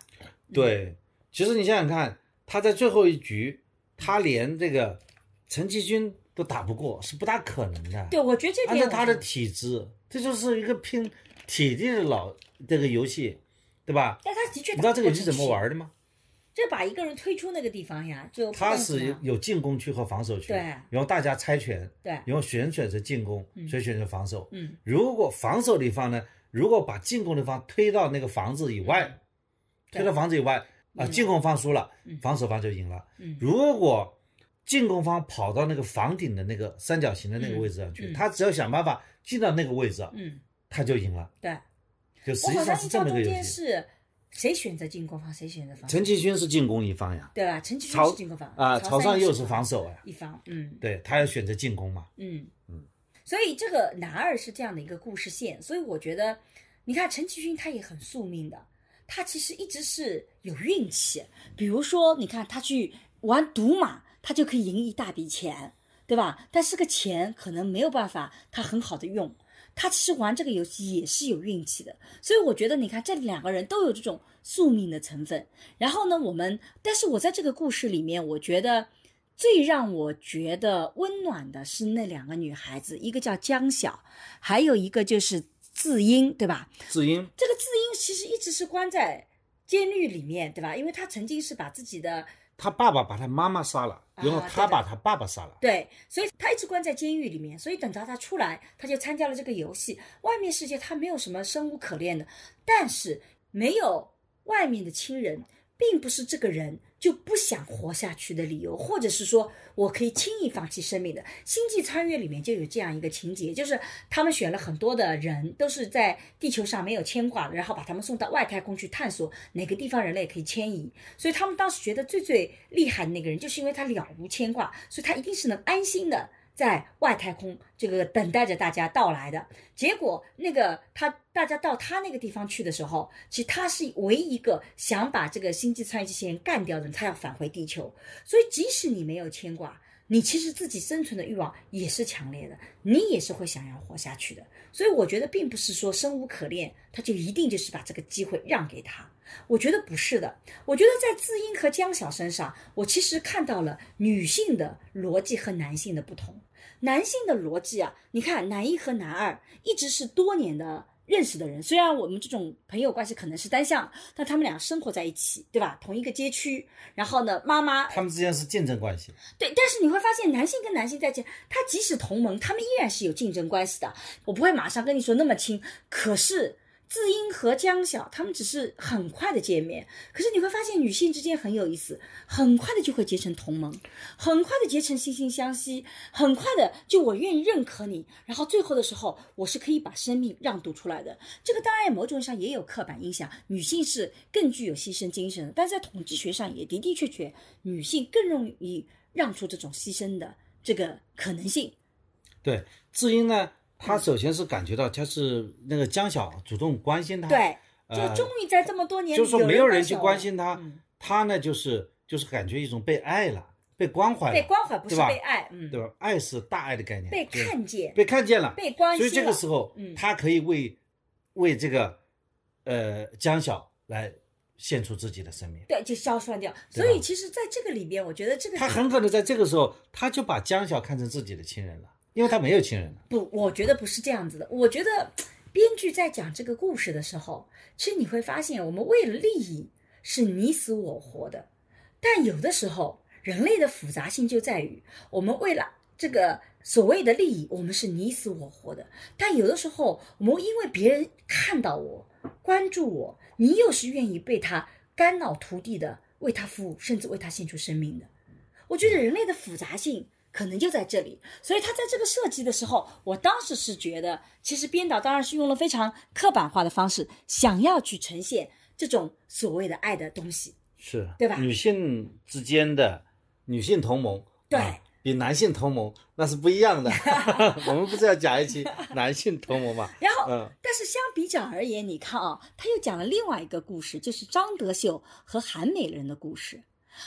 对，其实你想想看，他在最后一局，他连这个陈其军都打不过，是不大可能的。对，我觉得这点按照他的体质，这就是一个拼体力的老这个游戏，对吧？但他的确你知道这个游戏怎么玩的吗？就把一个人推出那个地方呀，就不它管怎么样是有有进攻区和防守区，对然后大家猜拳，对然后谁选择进攻，谁选择防守。嗯如果防守的一方呢，如果把进攻的方推到那个房子以外，嗯推到房子以外啊，嗯进攻方输了嗯，防守方就赢了。嗯如果进攻方跑到那个房顶的那个三角形的那个位置上去，他只要想办法进到那个位置，嗯，他就赢了。对。就实际上是这么个游戏。间是谁选择进攻方，谁选择防守，陈其勋是进攻一方呀，对吧？陈其勋是进攻方啊，曹曹尚佑是防防守呀，一方，嗯对他要选择进攻嘛。嗯嗯，所以这个男二是这样的一个故事线，所以我觉得，你看陈其勋他也很宿命的，他其实一直是有运气，比如说你看他去玩赌马，他就可以赢一大笔钱，对吧？但是个钱可能没有办法他很好的用。他其实玩这个游戏也是有运气的，所以我觉得你看这两个人都有这种宿命的成分。然后呢，我们但是我在这个故事里面，我觉得最让我觉得温暖的是那两个女孩子，一个叫江晓，还有一个就是字英，对吧？字英这个字英其实一直是关在监狱里面，对吧？因为他曾经是把自己的他爸爸把他妈妈杀了，啊然后他把他爸爸杀了。对，所以他一直关在监狱里面，所以等到他出来，他就参加了这个游戏。外面世界他没有什么生无可恋的，但是没有外面的亲人，并不是这个人就不想活下去的理由，或者是说我可以轻易放弃生命的。《星际穿越》里面就有这样一个情节，就是他们选了很多的人，都是在地球上没有牵挂，然后把他们送到外太空去探索哪个地方人类可以迁移。所以他们当时觉得最最厉害的那个人，就是因为他了无牵挂，所以他一定是能安心的在外太空这个等待着大家到来的。结果那个他大家到他那个地方去的时候，其实他是唯一一个想把这个星际穿越这些人干掉的人，他要返回地球。所以即使你没有牵挂。你其实自己生存的欲望也是强烈的，你也是会想要活下去的。所以我觉得并不是说生无可恋，他就一定就是把这个机会让给他。我觉得不是的。我觉得在字英和江晓身上，我其实看到了女性的逻辑和男性的不同。男性的逻辑啊，你看男一和男二一直是多年的认识的人，虽然我们这种朋友关系可能是单向，但他们俩生活在一起，对吧？同一个街区，然后呢，妈妈 他们之间是竞争关系。对，但是你会发现，男性跟男性在一起，他即使同盟，他们依然是有竞争关系的。我不会马上跟你说那么清，可是字英和江晓他们只是很快的见面，可是你会发现女性之间很有意思，很快的就会结成同盟，很快的结成惺惺相惜，很快的就我愿意认可你，然后最后的时候我是可以把生命让渡出来的。这个当然某种上也有刻板印象，女性是更具有牺牲精神的，但是在统计学上也的的确确，女性更容易让出这种牺牲的这个可能性。对，智英呢，他首先是感觉到他是那个江晓主动关心他，，对，就呃终于在这么多年里，就是说没有人去关关心他，嗯他呢就是就是感觉一种被爱了，被关怀了，被关怀不是被爱，嗯，对吧？爱是大爱的概念，被看见，被看见了，被关心。所以这个时候，嗯他可以为为这个呃江晓来献出自己的生命。对，就消散掉。所以其实，在这个里边，我觉得这个他很可能在这个时候，他就把江晓看成自己的亲人了，因为他没有亲人。不，我觉得不是这样子的。我觉得编剧在讲这个故事的时候，其实你会发现，我们为了利益是你死我活的，但有的时候人类的复杂性就在于，我们为了这个所谓的利益，我们是你死我活的，但有的时候我们因为别人看到我、关注我，你又是愿意被他肝脑涂地的为他服务，甚至为他献出生命的。我觉得人类的复杂性可能就在这里，所以他在这个设计的时候，我当时是觉得，其实编导当然是用了非常刻板化的方式，想要去呈现这种所谓的爱的东西。是，对吧女性之间的女性同盟，对啊比男性同盟那是不一样的。我们不是要讲一期男性同盟嘛？然后，嗯，但是相比较而言，你看啊，他又讲了另外一个故事，就是张德秀和韩美人的故事。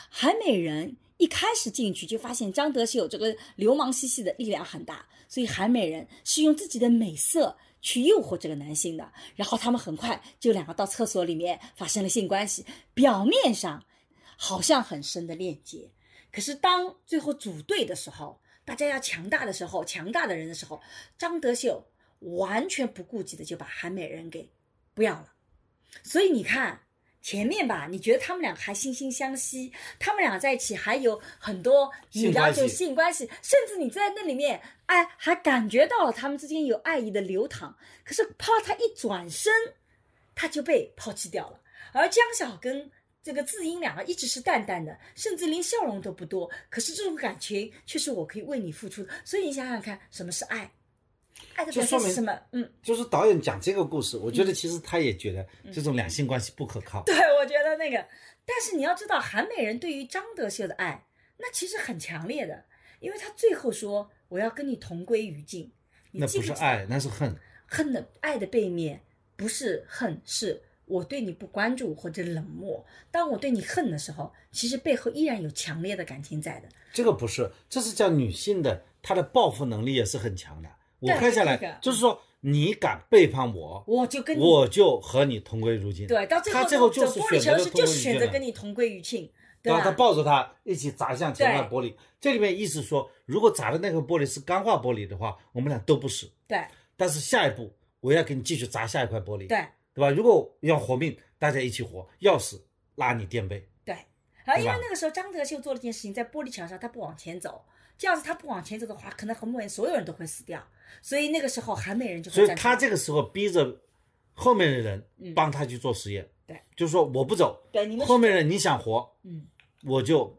韩美人一开始进去就发现张德秀这个流氓兮兮的力量很大，所以韩美人是用自己的美色去诱惑这个男性的。然后他们很快就两个到厕所里面发生了性关系，表面上好像很深的链接，可是当最后组队的时候，大家要强大的时候，强大的人的时候，张德秀完全不顾忌的就把韩美人给不要了。所以你看前面吧，你觉得他们俩还惺惺相惜，他们俩在一起还有很多你了解性关系甚至你在那里面，哎，还感觉到了他们之间有爱意的流淌。可是怕他一转身，他就被抛弃掉了。而江晓跟这个字英两个一直是淡淡的，甚至连笑容都不多。可是这种感情却是我可以为你付出的。所以你想想看，什么是爱？爱的就说明表现是什么？嗯，就是导演讲这个故事，我觉得其实他也觉得这种两性关系不可靠。对，我觉得那个，但是你要知道，韩美人对于张德秀的爱，那其实很强烈的，因为他最后说我要跟你同归于尽。你那不是爱，那是恨。恨的爱的背面不是恨，是我对你不关注或者冷漠。当我对你恨的时候，其实背后依然有强烈的感情在的。这个不是，这是叫女性的，她的报复能力也是很强的。我对看下来就是说，你敢背叛我，我就跟你我就和你同归于尽。对，到最后他最后就是选择就是选择跟你同归于尽，对吧？他抱着他一起砸向前块对玻璃。这里面意思说，如果砸的那个玻璃是钢化玻璃的话，我们俩都不死。对但是下一步我要给你继续砸下一块玻璃，对对吧？如果要活命，大家一起活；要死，拉你垫背。对。然后因为那个时候张德秀做了一件事情，在玻璃桥上他不往前走，这样子他不往前走的话，可能很多人所有人都会死掉。所以那个时候韩美人就所以他这个时候逼着后面的人嗯。帮他去做实验，对，就是说我不走，对你们后面人你想活，嗯。我就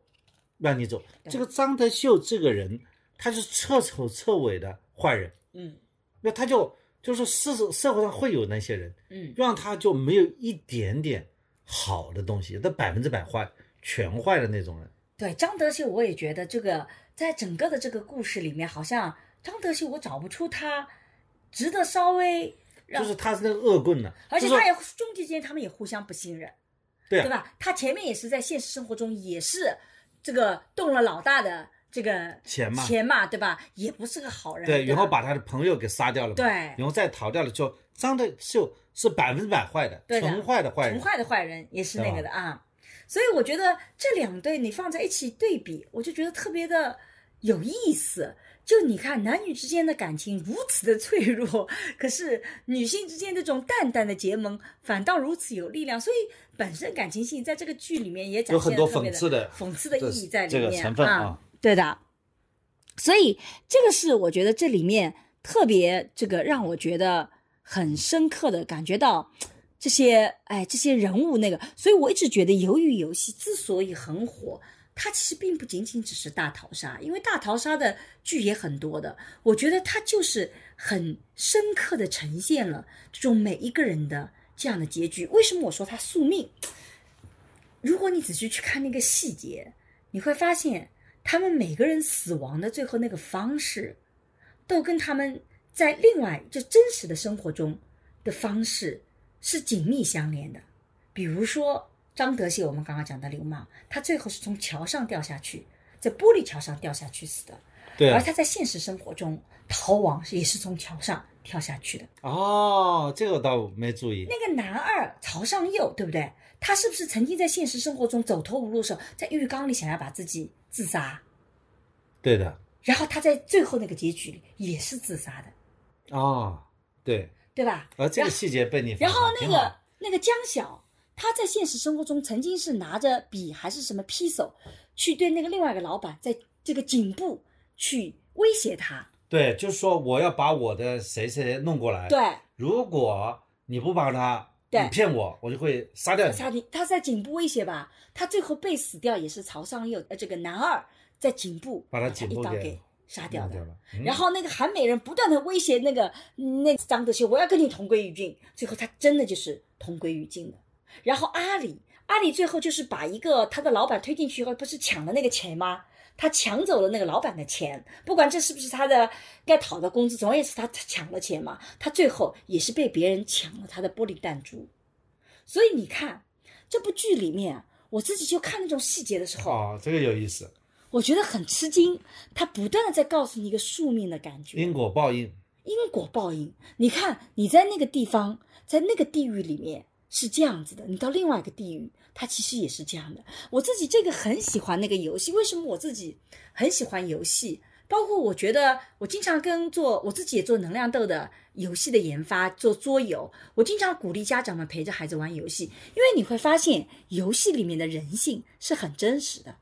让你走。这个张德秀这个人，他是彻头彻尾的坏人，嗯。那他就就是社社会上会有那些人，嗯。让他就没有一点点好的东西，他百分之百坏，全坏的那种人。对张德秀，我也觉得这个在整个的这个故事里面，好像张德秀我找不出他值得稍微让，就是他是那个恶棍呢，而且他也兄弟之间他们也互相不信任，对啊对吧？他前面也是在现实生活中也是这个动了老大的这个钱嘛钱嘛，对吧？也不是个好人，对，吧然后把他的朋友给杀掉了，对然后再逃掉了，之后张德秀是百分之百坏的，对的纯坏的坏人纯。坏的坏人也是那个的啊。所以我觉得这两对你放在一起对比，我就觉得特别的有意思。就你看，男女之间的感情如此的脆弱，可是女性之间这种淡淡的结盟反倒如此有力量。所以本身感情戏在这个剧里面也展有很多现了特别讽刺的讽刺的意义在里这面个成分啊对的。所以这个是我觉得这里面特别这个让我觉得很深刻的感觉到这些哎这些人物那个，所以我一直觉得《鱿鱼游戏》之所以很火，它其实并不仅仅只是大逃杀，因为大逃杀的剧也很多的，我觉得它就是很深刻的呈现了这种每一个人的这样的结局。为什么我说它宿命？如果你仔细去看那个细节，你会发现他们每个人死亡的最后那个方式，都跟他们在另外就真实的生活中的方式是紧密相连的。比如说张德秀，我们刚刚讲的流氓，他最后是从桥上掉下去，在玻璃桥上掉下去死的，对啊，而他在现实生活中逃亡也是从桥上跳下去的。哦，这个我倒没注意。那个男二曹尚佑，对不对？他是不是曾经在现实生活中走投无路的时候，在浴缸里想要把自己自杀？对的，然后他在最后那个结局里也是自杀的，哦，对，对吧？而这个细节被你发然后那个那个江晓，他在现实生活中曾经是拿着笔还是什么匕首，去对那个另外一个老板在这个颈部去威胁他。对，就是说我要把我的谁谁弄过来，对，如果你不帮他，你骗我，我就会杀掉你。杀你他在颈部威胁吧，他最后被死掉也是曹尚佑呃这个男二在颈部把他他颈部给一刀给杀掉的掉。了。嗯然后那个韩美人不断的威胁那个嗯那张德秀，我要跟你同归于尽。最后他真的就是同归于尽了。然后阿里，阿里最后就是把一个他的老板推进去以后，不是抢了那个钱吗？他抢走了那个老板的钱，不管这是不是他的该讨的工资，总而言之他抢了钱嘛。他最后也是被别人抢了他的玻璃弹珠。所以你看这部剧里面，我自己就看那种细节的时候，哦，这个有意思，我觉得很吃惊。他不断的在告诉你一个宿命的感觉，因果报应。因果报应。你看你在那个地方，在那个地狱里面是这样子的，你到另外一个地域，它其实也是这样的。我自己这个很喜欢那个游戏，为什么我自己很喜欢游戏？包括我觉得，我经常跟做我自己也做能量豆的游戏的研发，做桌游。我经常鼓励家长们陪着孩子玩游戏，因为你会发现游戏里面的人性是很真实的。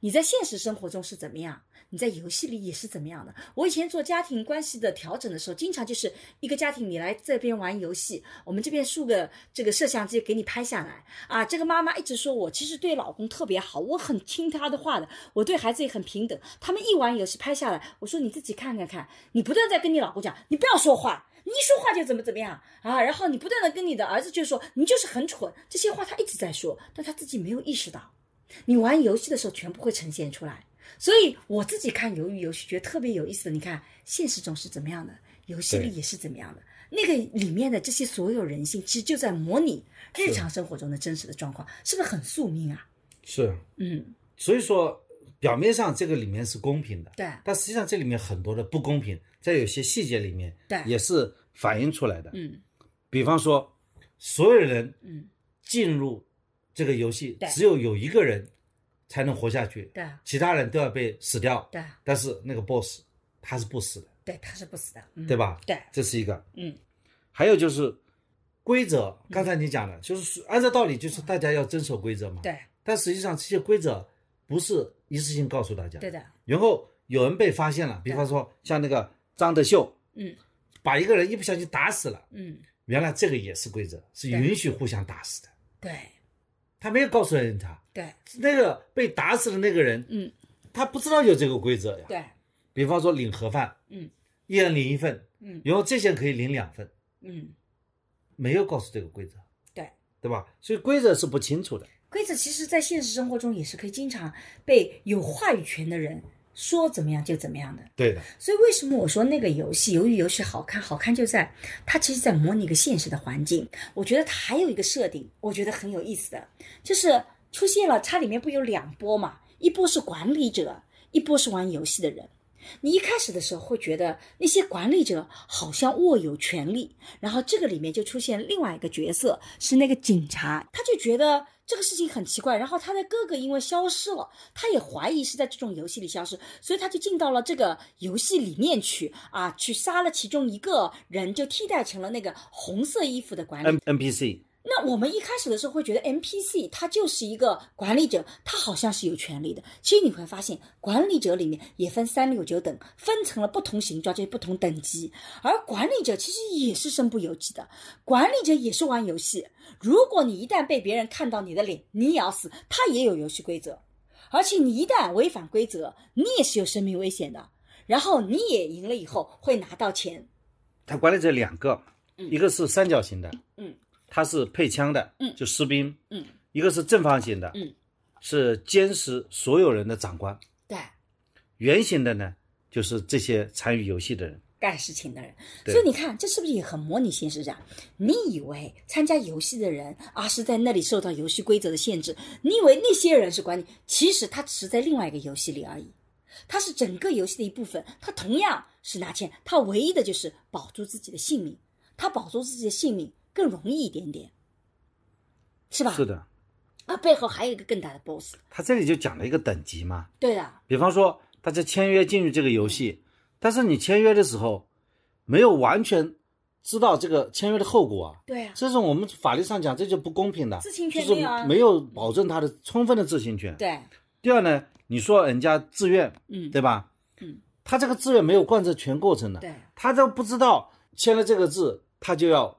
你在现实生活中是怎么样？你在游戏里也是怎么样的？我以前做家庭关系的调整的时候，经常就是一个家庭，你来这边玩游戏，我们这边竖个这个摄像机给你拍下来啊。这个妈妈一直说我其实对老公特别好，我很听他的话的，我对孩子也很平等。他们一玩游戏拍下来，我说你自己看看看，你不断在跟你老公讲，你不要说话，你一说话就怎么怎么样啊。然后你不断的跟你的儿子就说你就是很蠢，这些话他一直在说，但他自己没有意识到，你玩游戏的时候全部会呈现出来。所以我自己看鱿鱼游戏，觉得特别有意思的。你看现实中是怎么样的，游戏里也是怎么样的。那个里面的这些所有人性，其实就在模拟日常生活中的真实的状况，是不是很宿命啊？是，嗯，所以说表面上这个里面是公平的，对但实际上这里面很多的不公平，在有些细节里面，对也是反映出来的。嗯比方说，所有人嗯，进入这个游戏对，只有有一个人才能活下去，对其他人都要被死掉。对但是那个 boss 他是不死的，对，他是不死的，嗯、对？吧？对，这是一个。嗯，还有就是规则，刚才你讲了，就是按照道理就是大家要遵守规则嘛。。对但实际上这些规则不是一次性告诉大家。对的，然后有人被发现了，比方说像那个张德秀，嗯把一个人一不小心打死了，嗯，原来这个也是规则，是允许互相打死的。对他没有告诉人家，对，那个被打死的那个人，嗯他不知道有这个规则呀。对，比方说领盒饭，嗯一人领一份，嗯然后这些人可以领两份，嗯，没有告诉这个规则，对。对吧？所以规则是不清楚的。规则其实，在现实生活中也是可以经常被有话语权的人说怎么样就怎么样的。对的，所以为什么我说那个游戏，由于游戏好看？好看就在它其实在模拟一个现实的环境。我觉得它还有一个设定，我觉得很有意思的，就是出现了它里面不有两波嘛？一波是管理者，一波是玩游戏的人。你一开始的时候会觉得那些管理者好像握有权力，然后这个里面就出现另外一个角色是那个警察，他就觉得这个事情很奇怪，然后他的哥哥因为消失了，他也怀疑是在这种游戏里消失，所以他就进到了这个游戏里面去啊，去杀了其中一个人，就替代成了那个红色衣服的管理 N NPC 那我们一开始的时候会觉得 NPC 他就是一个管理者，他好像是有权利的。其实你会发现，管理者里面也分三六九等，分成了不同形状，就是不同等级。而管理者其实也是身不由己的，管理者也是玩游戏。如果你一旦被别人看到你的脸，你也要死，他也有游戏规则。而且你一旦违反规则，你也是有生命危险的。然后你也赢了以后会拿到钱，他管理者两个，一个是三角形的，嗯，他是配枪的，嗯。就士兵，嗯，一个是正方形的，嗯，是监视所有人的长官，对。圆形的呢，就是这些参与游戏的人，干事情的人，所以你看，这是不是也很模拟现实这样？你以为参加游戏的人啊是在那里受到游戏规则的限制，你以为那些人是管理，其实他只是在另外一个游戏里而已，他是整个游戏的一部分，他同样是拿钱，他唯一的就是保住自己的性命，他保住自己的性命更容易一点点，是吧？是的，啊，背后还有一个更大的 boss，他这里就讲了一个等级嘛，对的，比方说大家签约进入这个游戏，但是你签约的时候没有完全知道这个签约的后果啊，对啊，这种我们法律上讲这就不公平的，知情就是权没有啊没有保证他的充分的知情权。对，第二呢，你说人家自愿，嗯，对吧？嗯，他这个自愿没有贯彻全过程的，对，他都不知道签了这个字，他就要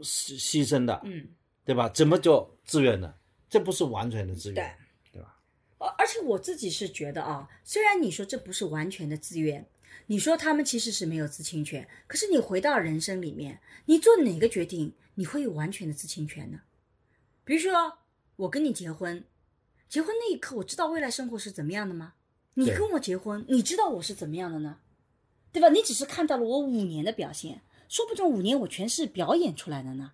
牺牺牲的，嗯。对吧？怎么叫自愿的？这不是完全的自愿，对吧？而而且我自己是觉得啊，虽然你说这不是完全的自愿，你说他们其实是没有知情权，可是你回到人生里面，你做哪个决定，你会有完全的知情权呢？比如说，我跟你结婚，结婚那一刻，我知道未来生活是怎么样的吗？你跟我结婚，你知道我是怎么样的呢？对吧？你只是看到了我五年的表现，说不准五年我全是表演出来的呢。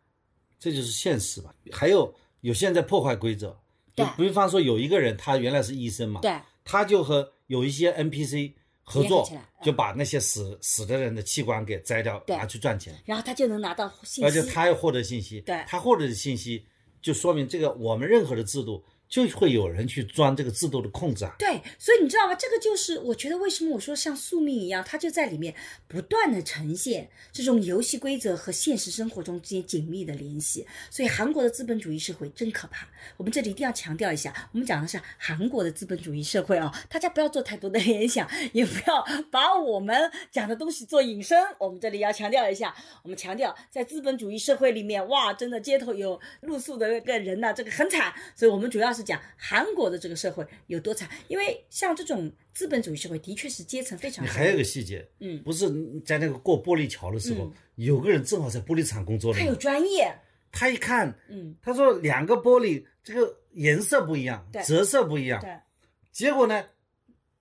这就是现实吧。还有有些人在破坏规则，就对比方说有一个人他原来是医生嘛，对，他就和有一些 NPC 合作就把那些死死的人的器官给摘掉，拿去赚钱，然后他就能拿到信息，而且他要获得信息，对他获得的信息就说明这个我们任何的制度就会有人去钻这个制度的空子啊。对，所以你知道吗？这个就是我觉得为什么我说像宿命一样，它就在里面不断的呈现这种游戏规则和现实生活中之间紧密的联系。所以韩国的资本主义社会真可怕。我们这里一定要强调一下，我们讲的是韩国的资本主义社会啊，大家不要做太多的联想，也不要把我们讲的东西做引申。我们这里要强调一下，我们强调在资本主义社会里面，哇，真的街头有露宿的那个人呐、这个很惨。所以我们主要是讲韩国的这个社会有多惨，因为像这种资本主义社会的确是阶层非常。你还有个细节，嗯不是在那个过玻璃桥的时候，有个人正好在玻璃厂工作的他，有专业，他一看，嗯，他说两个玻璃这个颜色不一样对，折射不一样，对，结果呢，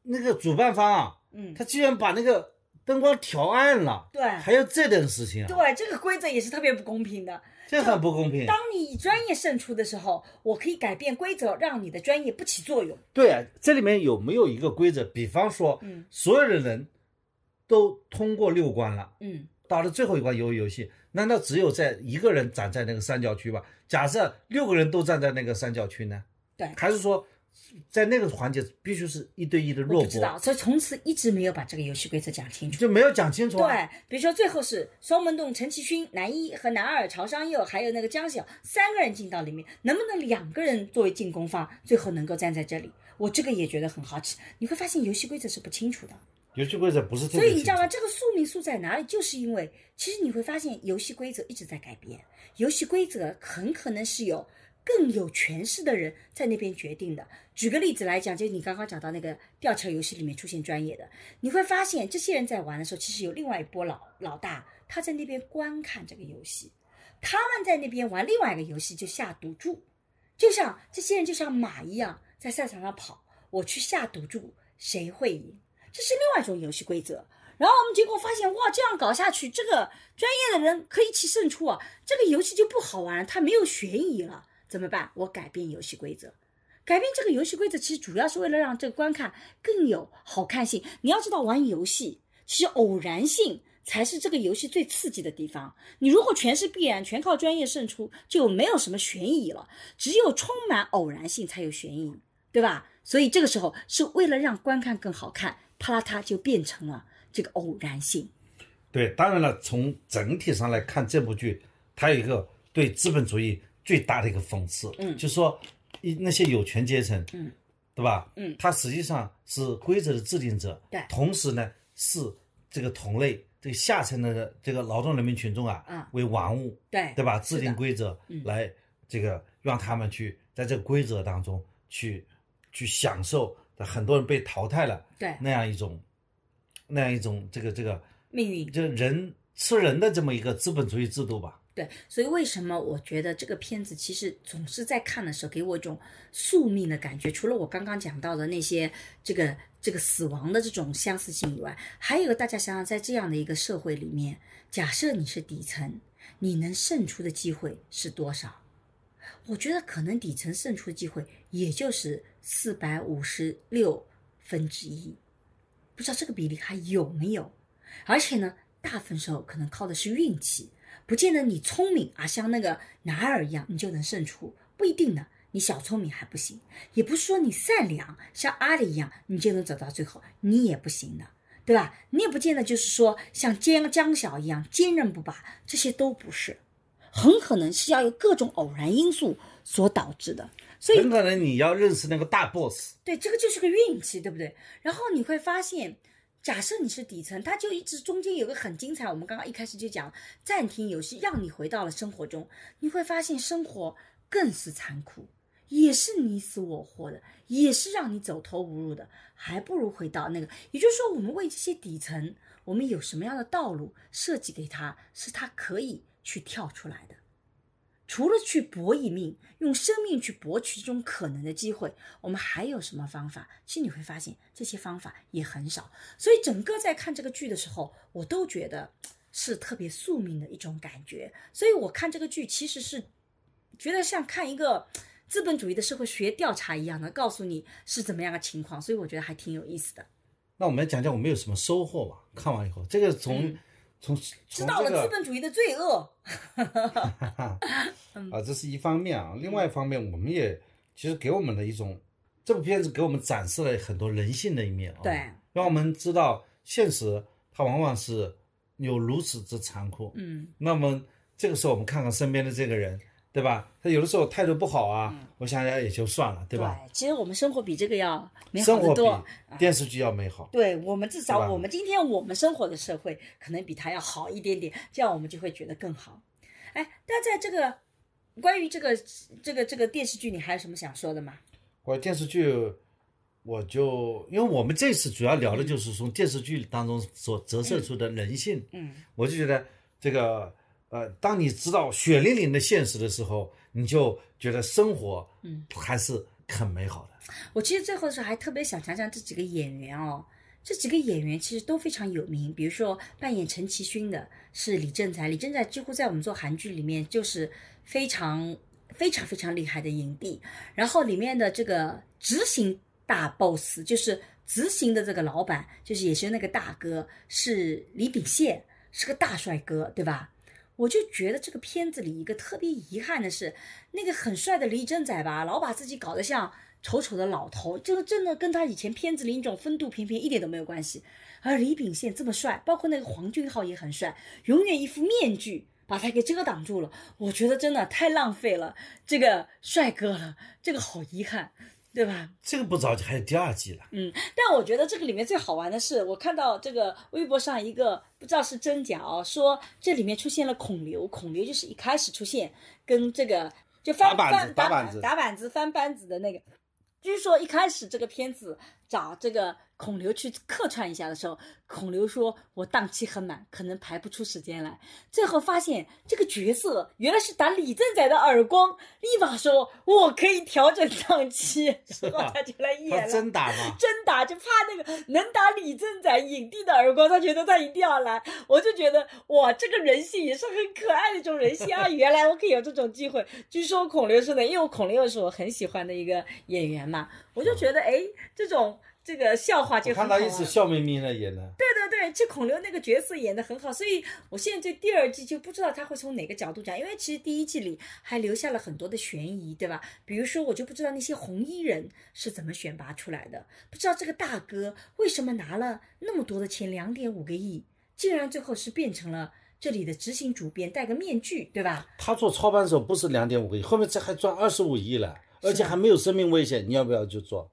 那个主办方啊，嗯，他居然把那个灯光调暗了，对还有这等事情啊，对，这个规则也是特别不公平的。这很不公平。当你以专业胜出的时候，我可以改变规则，让你的专业不起作用。对啊，这里面有没有一个规则？比方说，嗯所有的人都通过六关了，嗯，到了最后一关鱿鱼游戏，难道只有在一个人站在那个三角区吧？假设六个人都站在那个三角区呢？对还是说在那个环节必须是一对一的我弱不知道，所以从此一直没有把这个游戏规则讲清楚。就没有讲清楚啊？对，比如说最后是双门洞陈其勋、男一和男二朝商佑，还有那个江晓三个人进到里面，能不能两个人作为进攻方，最后能够站在这里？我这个也觉得很好奇。你会发现游戏规则是不清楚的，游戏规则不是特别。所以你知道吗？这个宿命宿在哪里？就是因为其实你会发现游戏规则一直在改变，游戏规则很可能是有更有权势的人在那边决定的。举个例子来讲，就你刚刚讲到那个吊桥游戏里面出现专业的，你会发现这些人在玩的时候，其实有另外一波老老大，他在那边观看这个游戏，他们在那边玩另外一个游戏就下赌注，就像这些人就像马一样在赛场上跑，我去下赌注谁会赢，这是另外一种游戏规则。然后我们结果发现，哇，这样搞下去，这个专业的人可以起胜出啊，这个游戏就不好玩，它没有悬疑了，怎么办？我改变游戏规则。改变这个游戏规则，其实主要是为了让这个观看更有好看性。你要知道，玩游戏其实偶然性才是这个游戏最刺激的地方。你如果全是必然，全靠专业胜出，就没有什么悬疑了。只有充满偶然性才有悬疑，对吧？所以这个时候是为了让观看更好看，啪啦嗒就变成了这个偶然性。对，当然了，从整体上来看，这部剧它有一个对资本主义最大的一个讽刺，嗯就是说一那些有权阶层，嗯，对吧？嗯他实际上是规则的制定者，对同时呢是这个同类这个下层的这个劳动人民群众啊，嗯为玩物，对对吧？制定规则嗯来这个让他们去在这个规则当中去去享受，很多人被淘汰了对那样一种那样一种这个这个命运。就人吃人的这么一个资本主义制度吧。对，所以为什么我觉得这个片子其实总是在看的时候给我一种宿命的感觉？除了我刚刚讲到的那些这个这个死亡的这种相似性以外，还有一个大家想想，在这样的一个社会里面，假设你是底层，你能胜出的机会是多少？我觉得可能底层胜出的机会也就是四百五十六分之一，不知道这个比例还有没有？而且呢，大分时候可能靠的是运气。不见得你聪明啊，像那个男二一样，你就能胜出，不一定的。你小聪明还不行，也不是说你善良，像阿里一样，你就能走到最后，你也不行的，对吧？你也不见得就是说像江江小一样坚韧不拔，这些都不是，很可能是要有各种偶然因素所导致的。所以很可能你要认识那个大 boss，对，这个就是个运气，对不对？然后你会发现，假设你是底层，它就一直中间有个很精彩。我们刚刚一开始就讲暂停游戏，让你回到了生活中，你会发现生活更是残酷，也是你死我活的，也是让你走投无路的，还不如回到那个。也就是说，我们为这些底层，我们有什么样的道路设计给他，是他可以去跳出来的。除了去搏一命，用生命去博取这种可能的机会，我们还有什么方法？其实你会发现这些方法也很少。所以整个在看这个剧的时候，我都觉得是特别宿命的一种感觉。所以我看这个剧其实是觉得像看一个资本主义的社会学调查一样的，告诉你是怎么样的情况。所以我觉得还挺有意思的。那我们来讲讲我们有什么收获吧？看完以后，这个从、从知道了资本主义的罪恶。啊，这是一方面啊。另外一方面，我们也其实给我们的一种，这部片子给我们展示了很多人性的一面啊、对，让我们知道现实它往往是有如此之残酷。嗯，那么这个时候我们看看身边的这个人，对吧？他有的时候态度不好啊，我想想也就算了，对吧？其实我们生活比这个要美好生活得多。比电视剧要美好。对我们至少我们今天我们生活的社会可能比他要好一点点，这样我们就会觉得更好。哎，那在这个关于这个这个这个电视剧，你还有什么想说的吗？我电视剧，我就因为我们这次主要聊的就是从电视剧当中所折射出的人性，嗯，我就觉得这个呃，当你知道血淋淋的现实的时候，你就觉得生活嗯还是很美好的。我其实最后的时候还特别想讲讲这几个演员哦，这几个演员其实都非常有名。比如说扮演陈其勋的是李正才，李正才几乎在我们做韩剧里面就是非常非常非常厉害的影帝。然后里面的这个执行大 boss 就是执行的这个老板，就是也是那个大哥，是李秉宪，是个大帅哥，对吧？我就觉得这个片子里一个特别遗憾的是，那个很帅的李正宰吧，老把自己搞得像丑丑的老头，这个真的跟他以前片子里那种风度翩翩一点都没有关系。而李秉宪这么帅，包括那个黄俊浩也很帅，永远一副面具把他给遮挡住了。我觉得真的太浪费了这个帅哥了，这个好遗憾，对吧？这个不着急，还有第二季了。嗯，但我觉得这个里面最好玩的是，我看到这个微博上一个不知道是真假哦，说这里面出现了孔刘，孔刘就是一开始出现跟这个就翻打板子打板子打板子翻班子的那个，据说一开始这个片子找这个孔刘去客串一下的时候，孔刘说我档期很满，可能排不出时间来。最后发现这个角色原来是打李正宰的耳光，立马说我可以调整档期，然后他就来演了。真打吗？真打，就怕那个能打李正宰影帝的耳光，他觉得他一定要来。我就觉得哇，这个人性也是很可爱的一种人性啊！原来我可以有这种机会。据说孔刘是的，因为孔刘又是我很喜欢的一个演员嘛，我就觉得哎，这种这个笑话就我看他。一直笑眯眯的演的。对对对，这孔刘那个角色演的很好，所以我现在对第二季就不知道他会从哪个角度讲，因为其实第一季里还留下了很多的悬疑，对吧？比如说，我就不知道那些红衣人是怎么选拔出来的，不知道这个大哥为什么拿了那么多的钱，两点五个亿，竟然最后是变成了这里的执行主编，戴个面具，对吧？他做操盘手不是两点五个亿，后面这还赚二十五亿了，而且还没有生命危险，你要不要就做？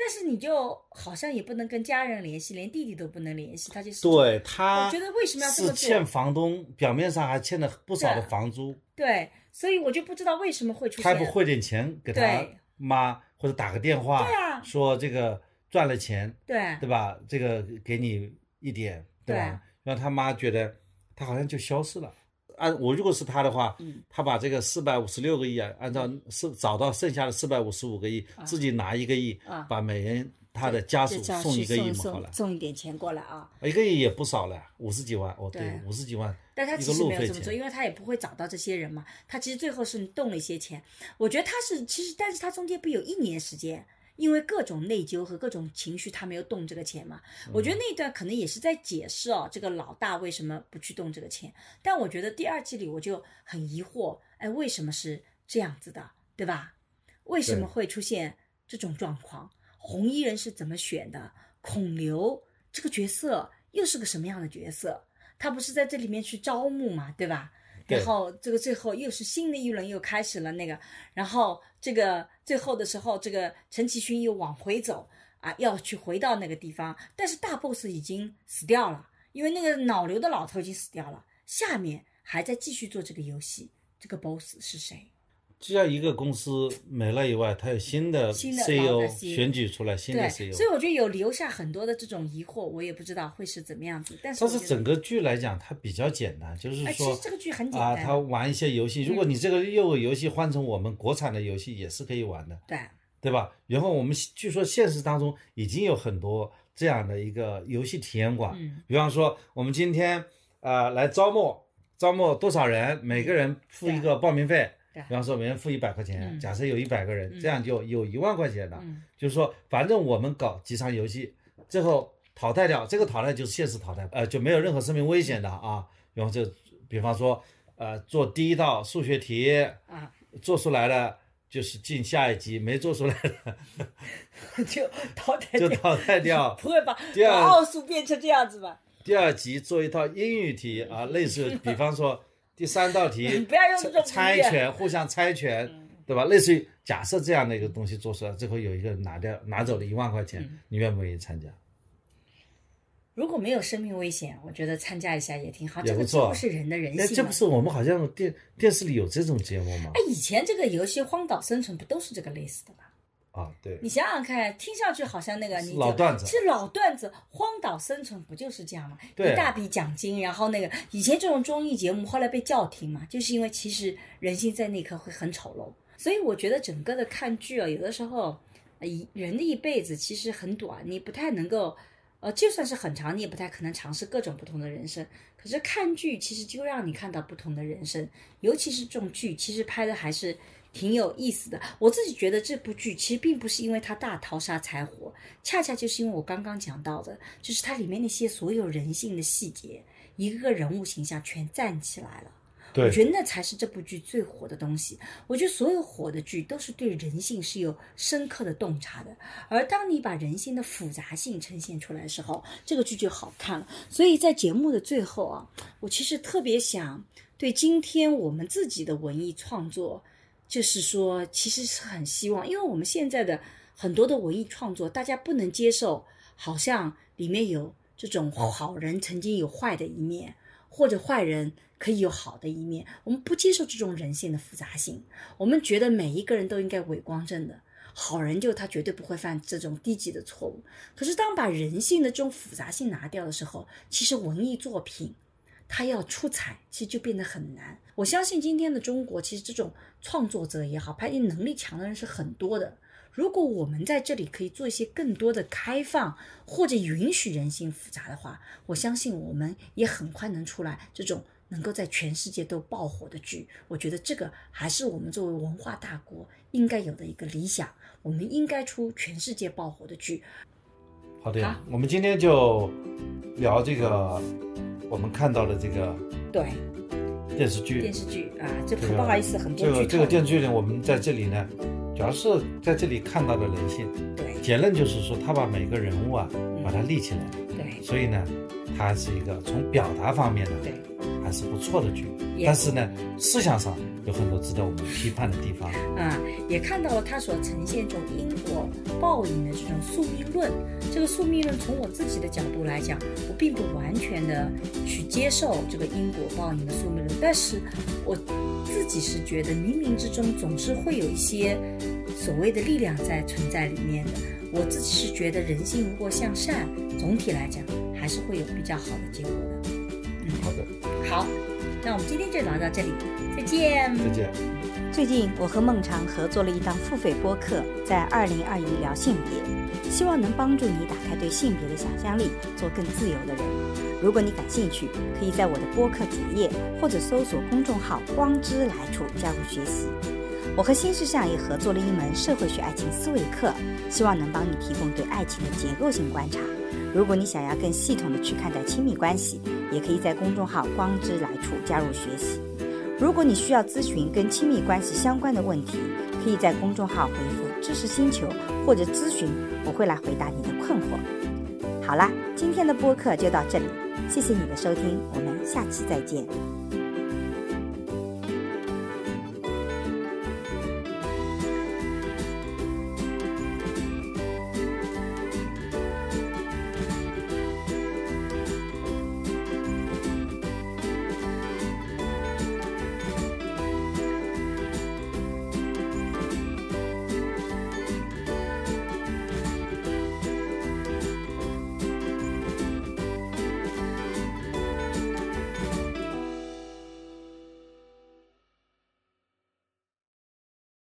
但是你就好像也不能跟家人联系，连弟弟都不能联系，他就是对他，我觉得为什么要这么做是欠房东，表面上还欠了不少的房租，对，所以我就不知道为什么会出现他不汇点钱给他妈，或者打个电话，对啊说这个赚了钱，对对吧？这个给你一点，对吧？让他妈觉得他好像就消失了。按我如果是他的话，嗯他把这个四百五十六个亿啊，按照是找到剩下的四百五十五个亿，自己拿一个亿，啊把每人他的家属送一个亿嘛，好了送，一点钱过来啊。一个亿也不少了，五十几万，哦对对，五十几万，但他其实路没有这么做，因为他也不会找到这些人嘛。他其实最后是动了一些钱。我觉得他是其实，但是他中间不有一年时间，因为各种内疚和各种情绪，他没有动这个钱嘛。我觉得那一段可能也是在解释哦，这个老大为什么不去动这个钱。但我觉得第二季里我就很疑惑，哎，为什么是这样子的，对吧？为什么会出现这种状况？红衣人是怎么选的？孔刘这个角色又是个什么样的角色？他不是在这里面去招募嘛，对吧？然后这个最后又是新的一轮又开始了那个，然后这个最后的时候，这个陈其勋又往回走啊，要去回到那个地方，但是大 boss 已经死掉了，因为那个脑瘤的老头已经死掉了，下面还在继续做这个游戏，这个 boss 是谁？只要一个公司没了以外，它有新的 CEO 选举出来，新的对，CEO 所。以我觉得有留下很多的这种疑惑，我也不知道会是怎么样子。但是但是整个剧来讲，它比较简单，就是哎，其说实这个剧很简啊，单，他玩一些游戏，如果你这个业务游戏换成我们国产的游戏，也是可以玩的，对对吧？然后我们据说现实当中已经有很多这样的一个游戏体验馆，嗯比方说我们今天呃来招募，招募多少人，每个人付一个报名费。对比方说，每人付一百块钱，嗯假设有一百个人，嗯这样就有一万块钱了。嗯就是说，反正我们搞几场游戏，最后淘汰掉，这个淘汰就是现实淘汰，呃，就没有任何生命危险的啊。然后就比方说，呃，做第一道数学题啊，做出来了，就是进下一级，没做出来的 就淘汰 掉，就淘汰掉。不会把把奥数变成这样子吧？第二级做一套英语题啊，类似，比方说第三道题 不要用这种猜拳，互相猜拳，对吧？类似于假设这样的一个东西做出来，最后有一个人拿掉拿走了一万块钱，嗯你愿不愿意参加？如果没有生命危险，我觉得参加一下也挺好。这个也不是人的人哎，性嘛这不。是我们好像电电视里有这种节目吗哎？，以前这个游戏《荒岛生存》不都是这个类似的吗？啊，对，你想想看，听上去好像那个你老段子其实老段子，《荒岛生存》不就是这样吗？对一大笔奖金，然后那个以前这种综艺节目后来被叫停嘛，就是因为其实人性在那一刻会很丑陋。所以我觉得整个的看剧啊，有的时候，呃一人的一辈子其实很短，你不太能够，呃，就算是很长，你也不太可能尝试各种不同的人生。可是看剧其实就让你看到不同的人生，尤其是这种剧，其实拍的还是挺有意思的。我自己觉得这部剧其实并不是因为它大逃杀才火，恰恰就是因为我刚刚讲到的，就是它里面那些所有人性的细节，一个个人物形象全站起来了。我觉得那才是这部剧最火的东西。我觉得所有火的剧都是对人性是有深刻的洞察的，而当你把人性的复杂性呈现出来的时候，这个剧就好看了。所以在节目的最后啊，我其实特别想对今天我们自己的文艺创作，就是说，其实是很希望，因为我们现在的很多的文艺创作，大家不能接受，好像里面有这种好人曾经有坏的一面，或者坏人可以有好的一面，我们不接受这种人性的复杂性，我们觉得每一个人都应该伟光正的。好人就他绝对不会犯这种低级的错误。可是当把人性的这种复杂性拿掉的时候，其实文艺作品它要出彩，其实就变得很难。我相信今天的中国，其实这种创作者也好，拍电能力强的人是很多的。如果我们在这里可以做一些更多的开放，或者允许人性复杂的话，我相信我们也很快能出来这种能够在全世界都爆火的剧。我觉得这个还是我们作为文化大国应该有的一个理想。我们应该出全世界爆火的剧。好的，好我们今天就聊这个我们看到的这个对电视剧。电视剧啊，这这个不好意思，很多。这个这个电视剧呢，我们在这里呢，主要是在这里看到了人性。对结论就是说，他把每个人物啊，把它立起来，对所以呢，它是一个从表达方面呢，对，还是不错的剧。但是呢，思想上有很多值得我们批判的地方。啊，也看到了它所呈现这种因果报应的这种宿命论。这个宿命论从我自己的角度来讲，我并不完全的去接受这个因果报应的宿命论，但是我自己是觉得冥冥之中总是会有一些所谓的力量在存在里面的。我自己是觉得人性如果向善，总体来讲还是会有比较好的结果的。嗯好的，好，那我们今天就聊到这里，再见。再见。最近我和孟尝合作了一档付费播客，在二零二一聊性别，希望能帮助你打开对性别的想象力，做更自由的人。如果你感兴趣，可以在我的播客主页或者搜索公众号“光之来处”加入学习。我和新世相也合作了一门社会学爱情思维课，希望能帮你提供对爱情的结构性观察。如果你想要更系统的去看待亲密关系，也可以在公众号“光之来处”加入学习。如果你需要咨询跟亲密关系相关的问题，可以在公众号回复“知识星球”或者咨询，我会来回答你的困惑。好啦，今天的播客就到这里，谢谢你的收听，我们下期再见。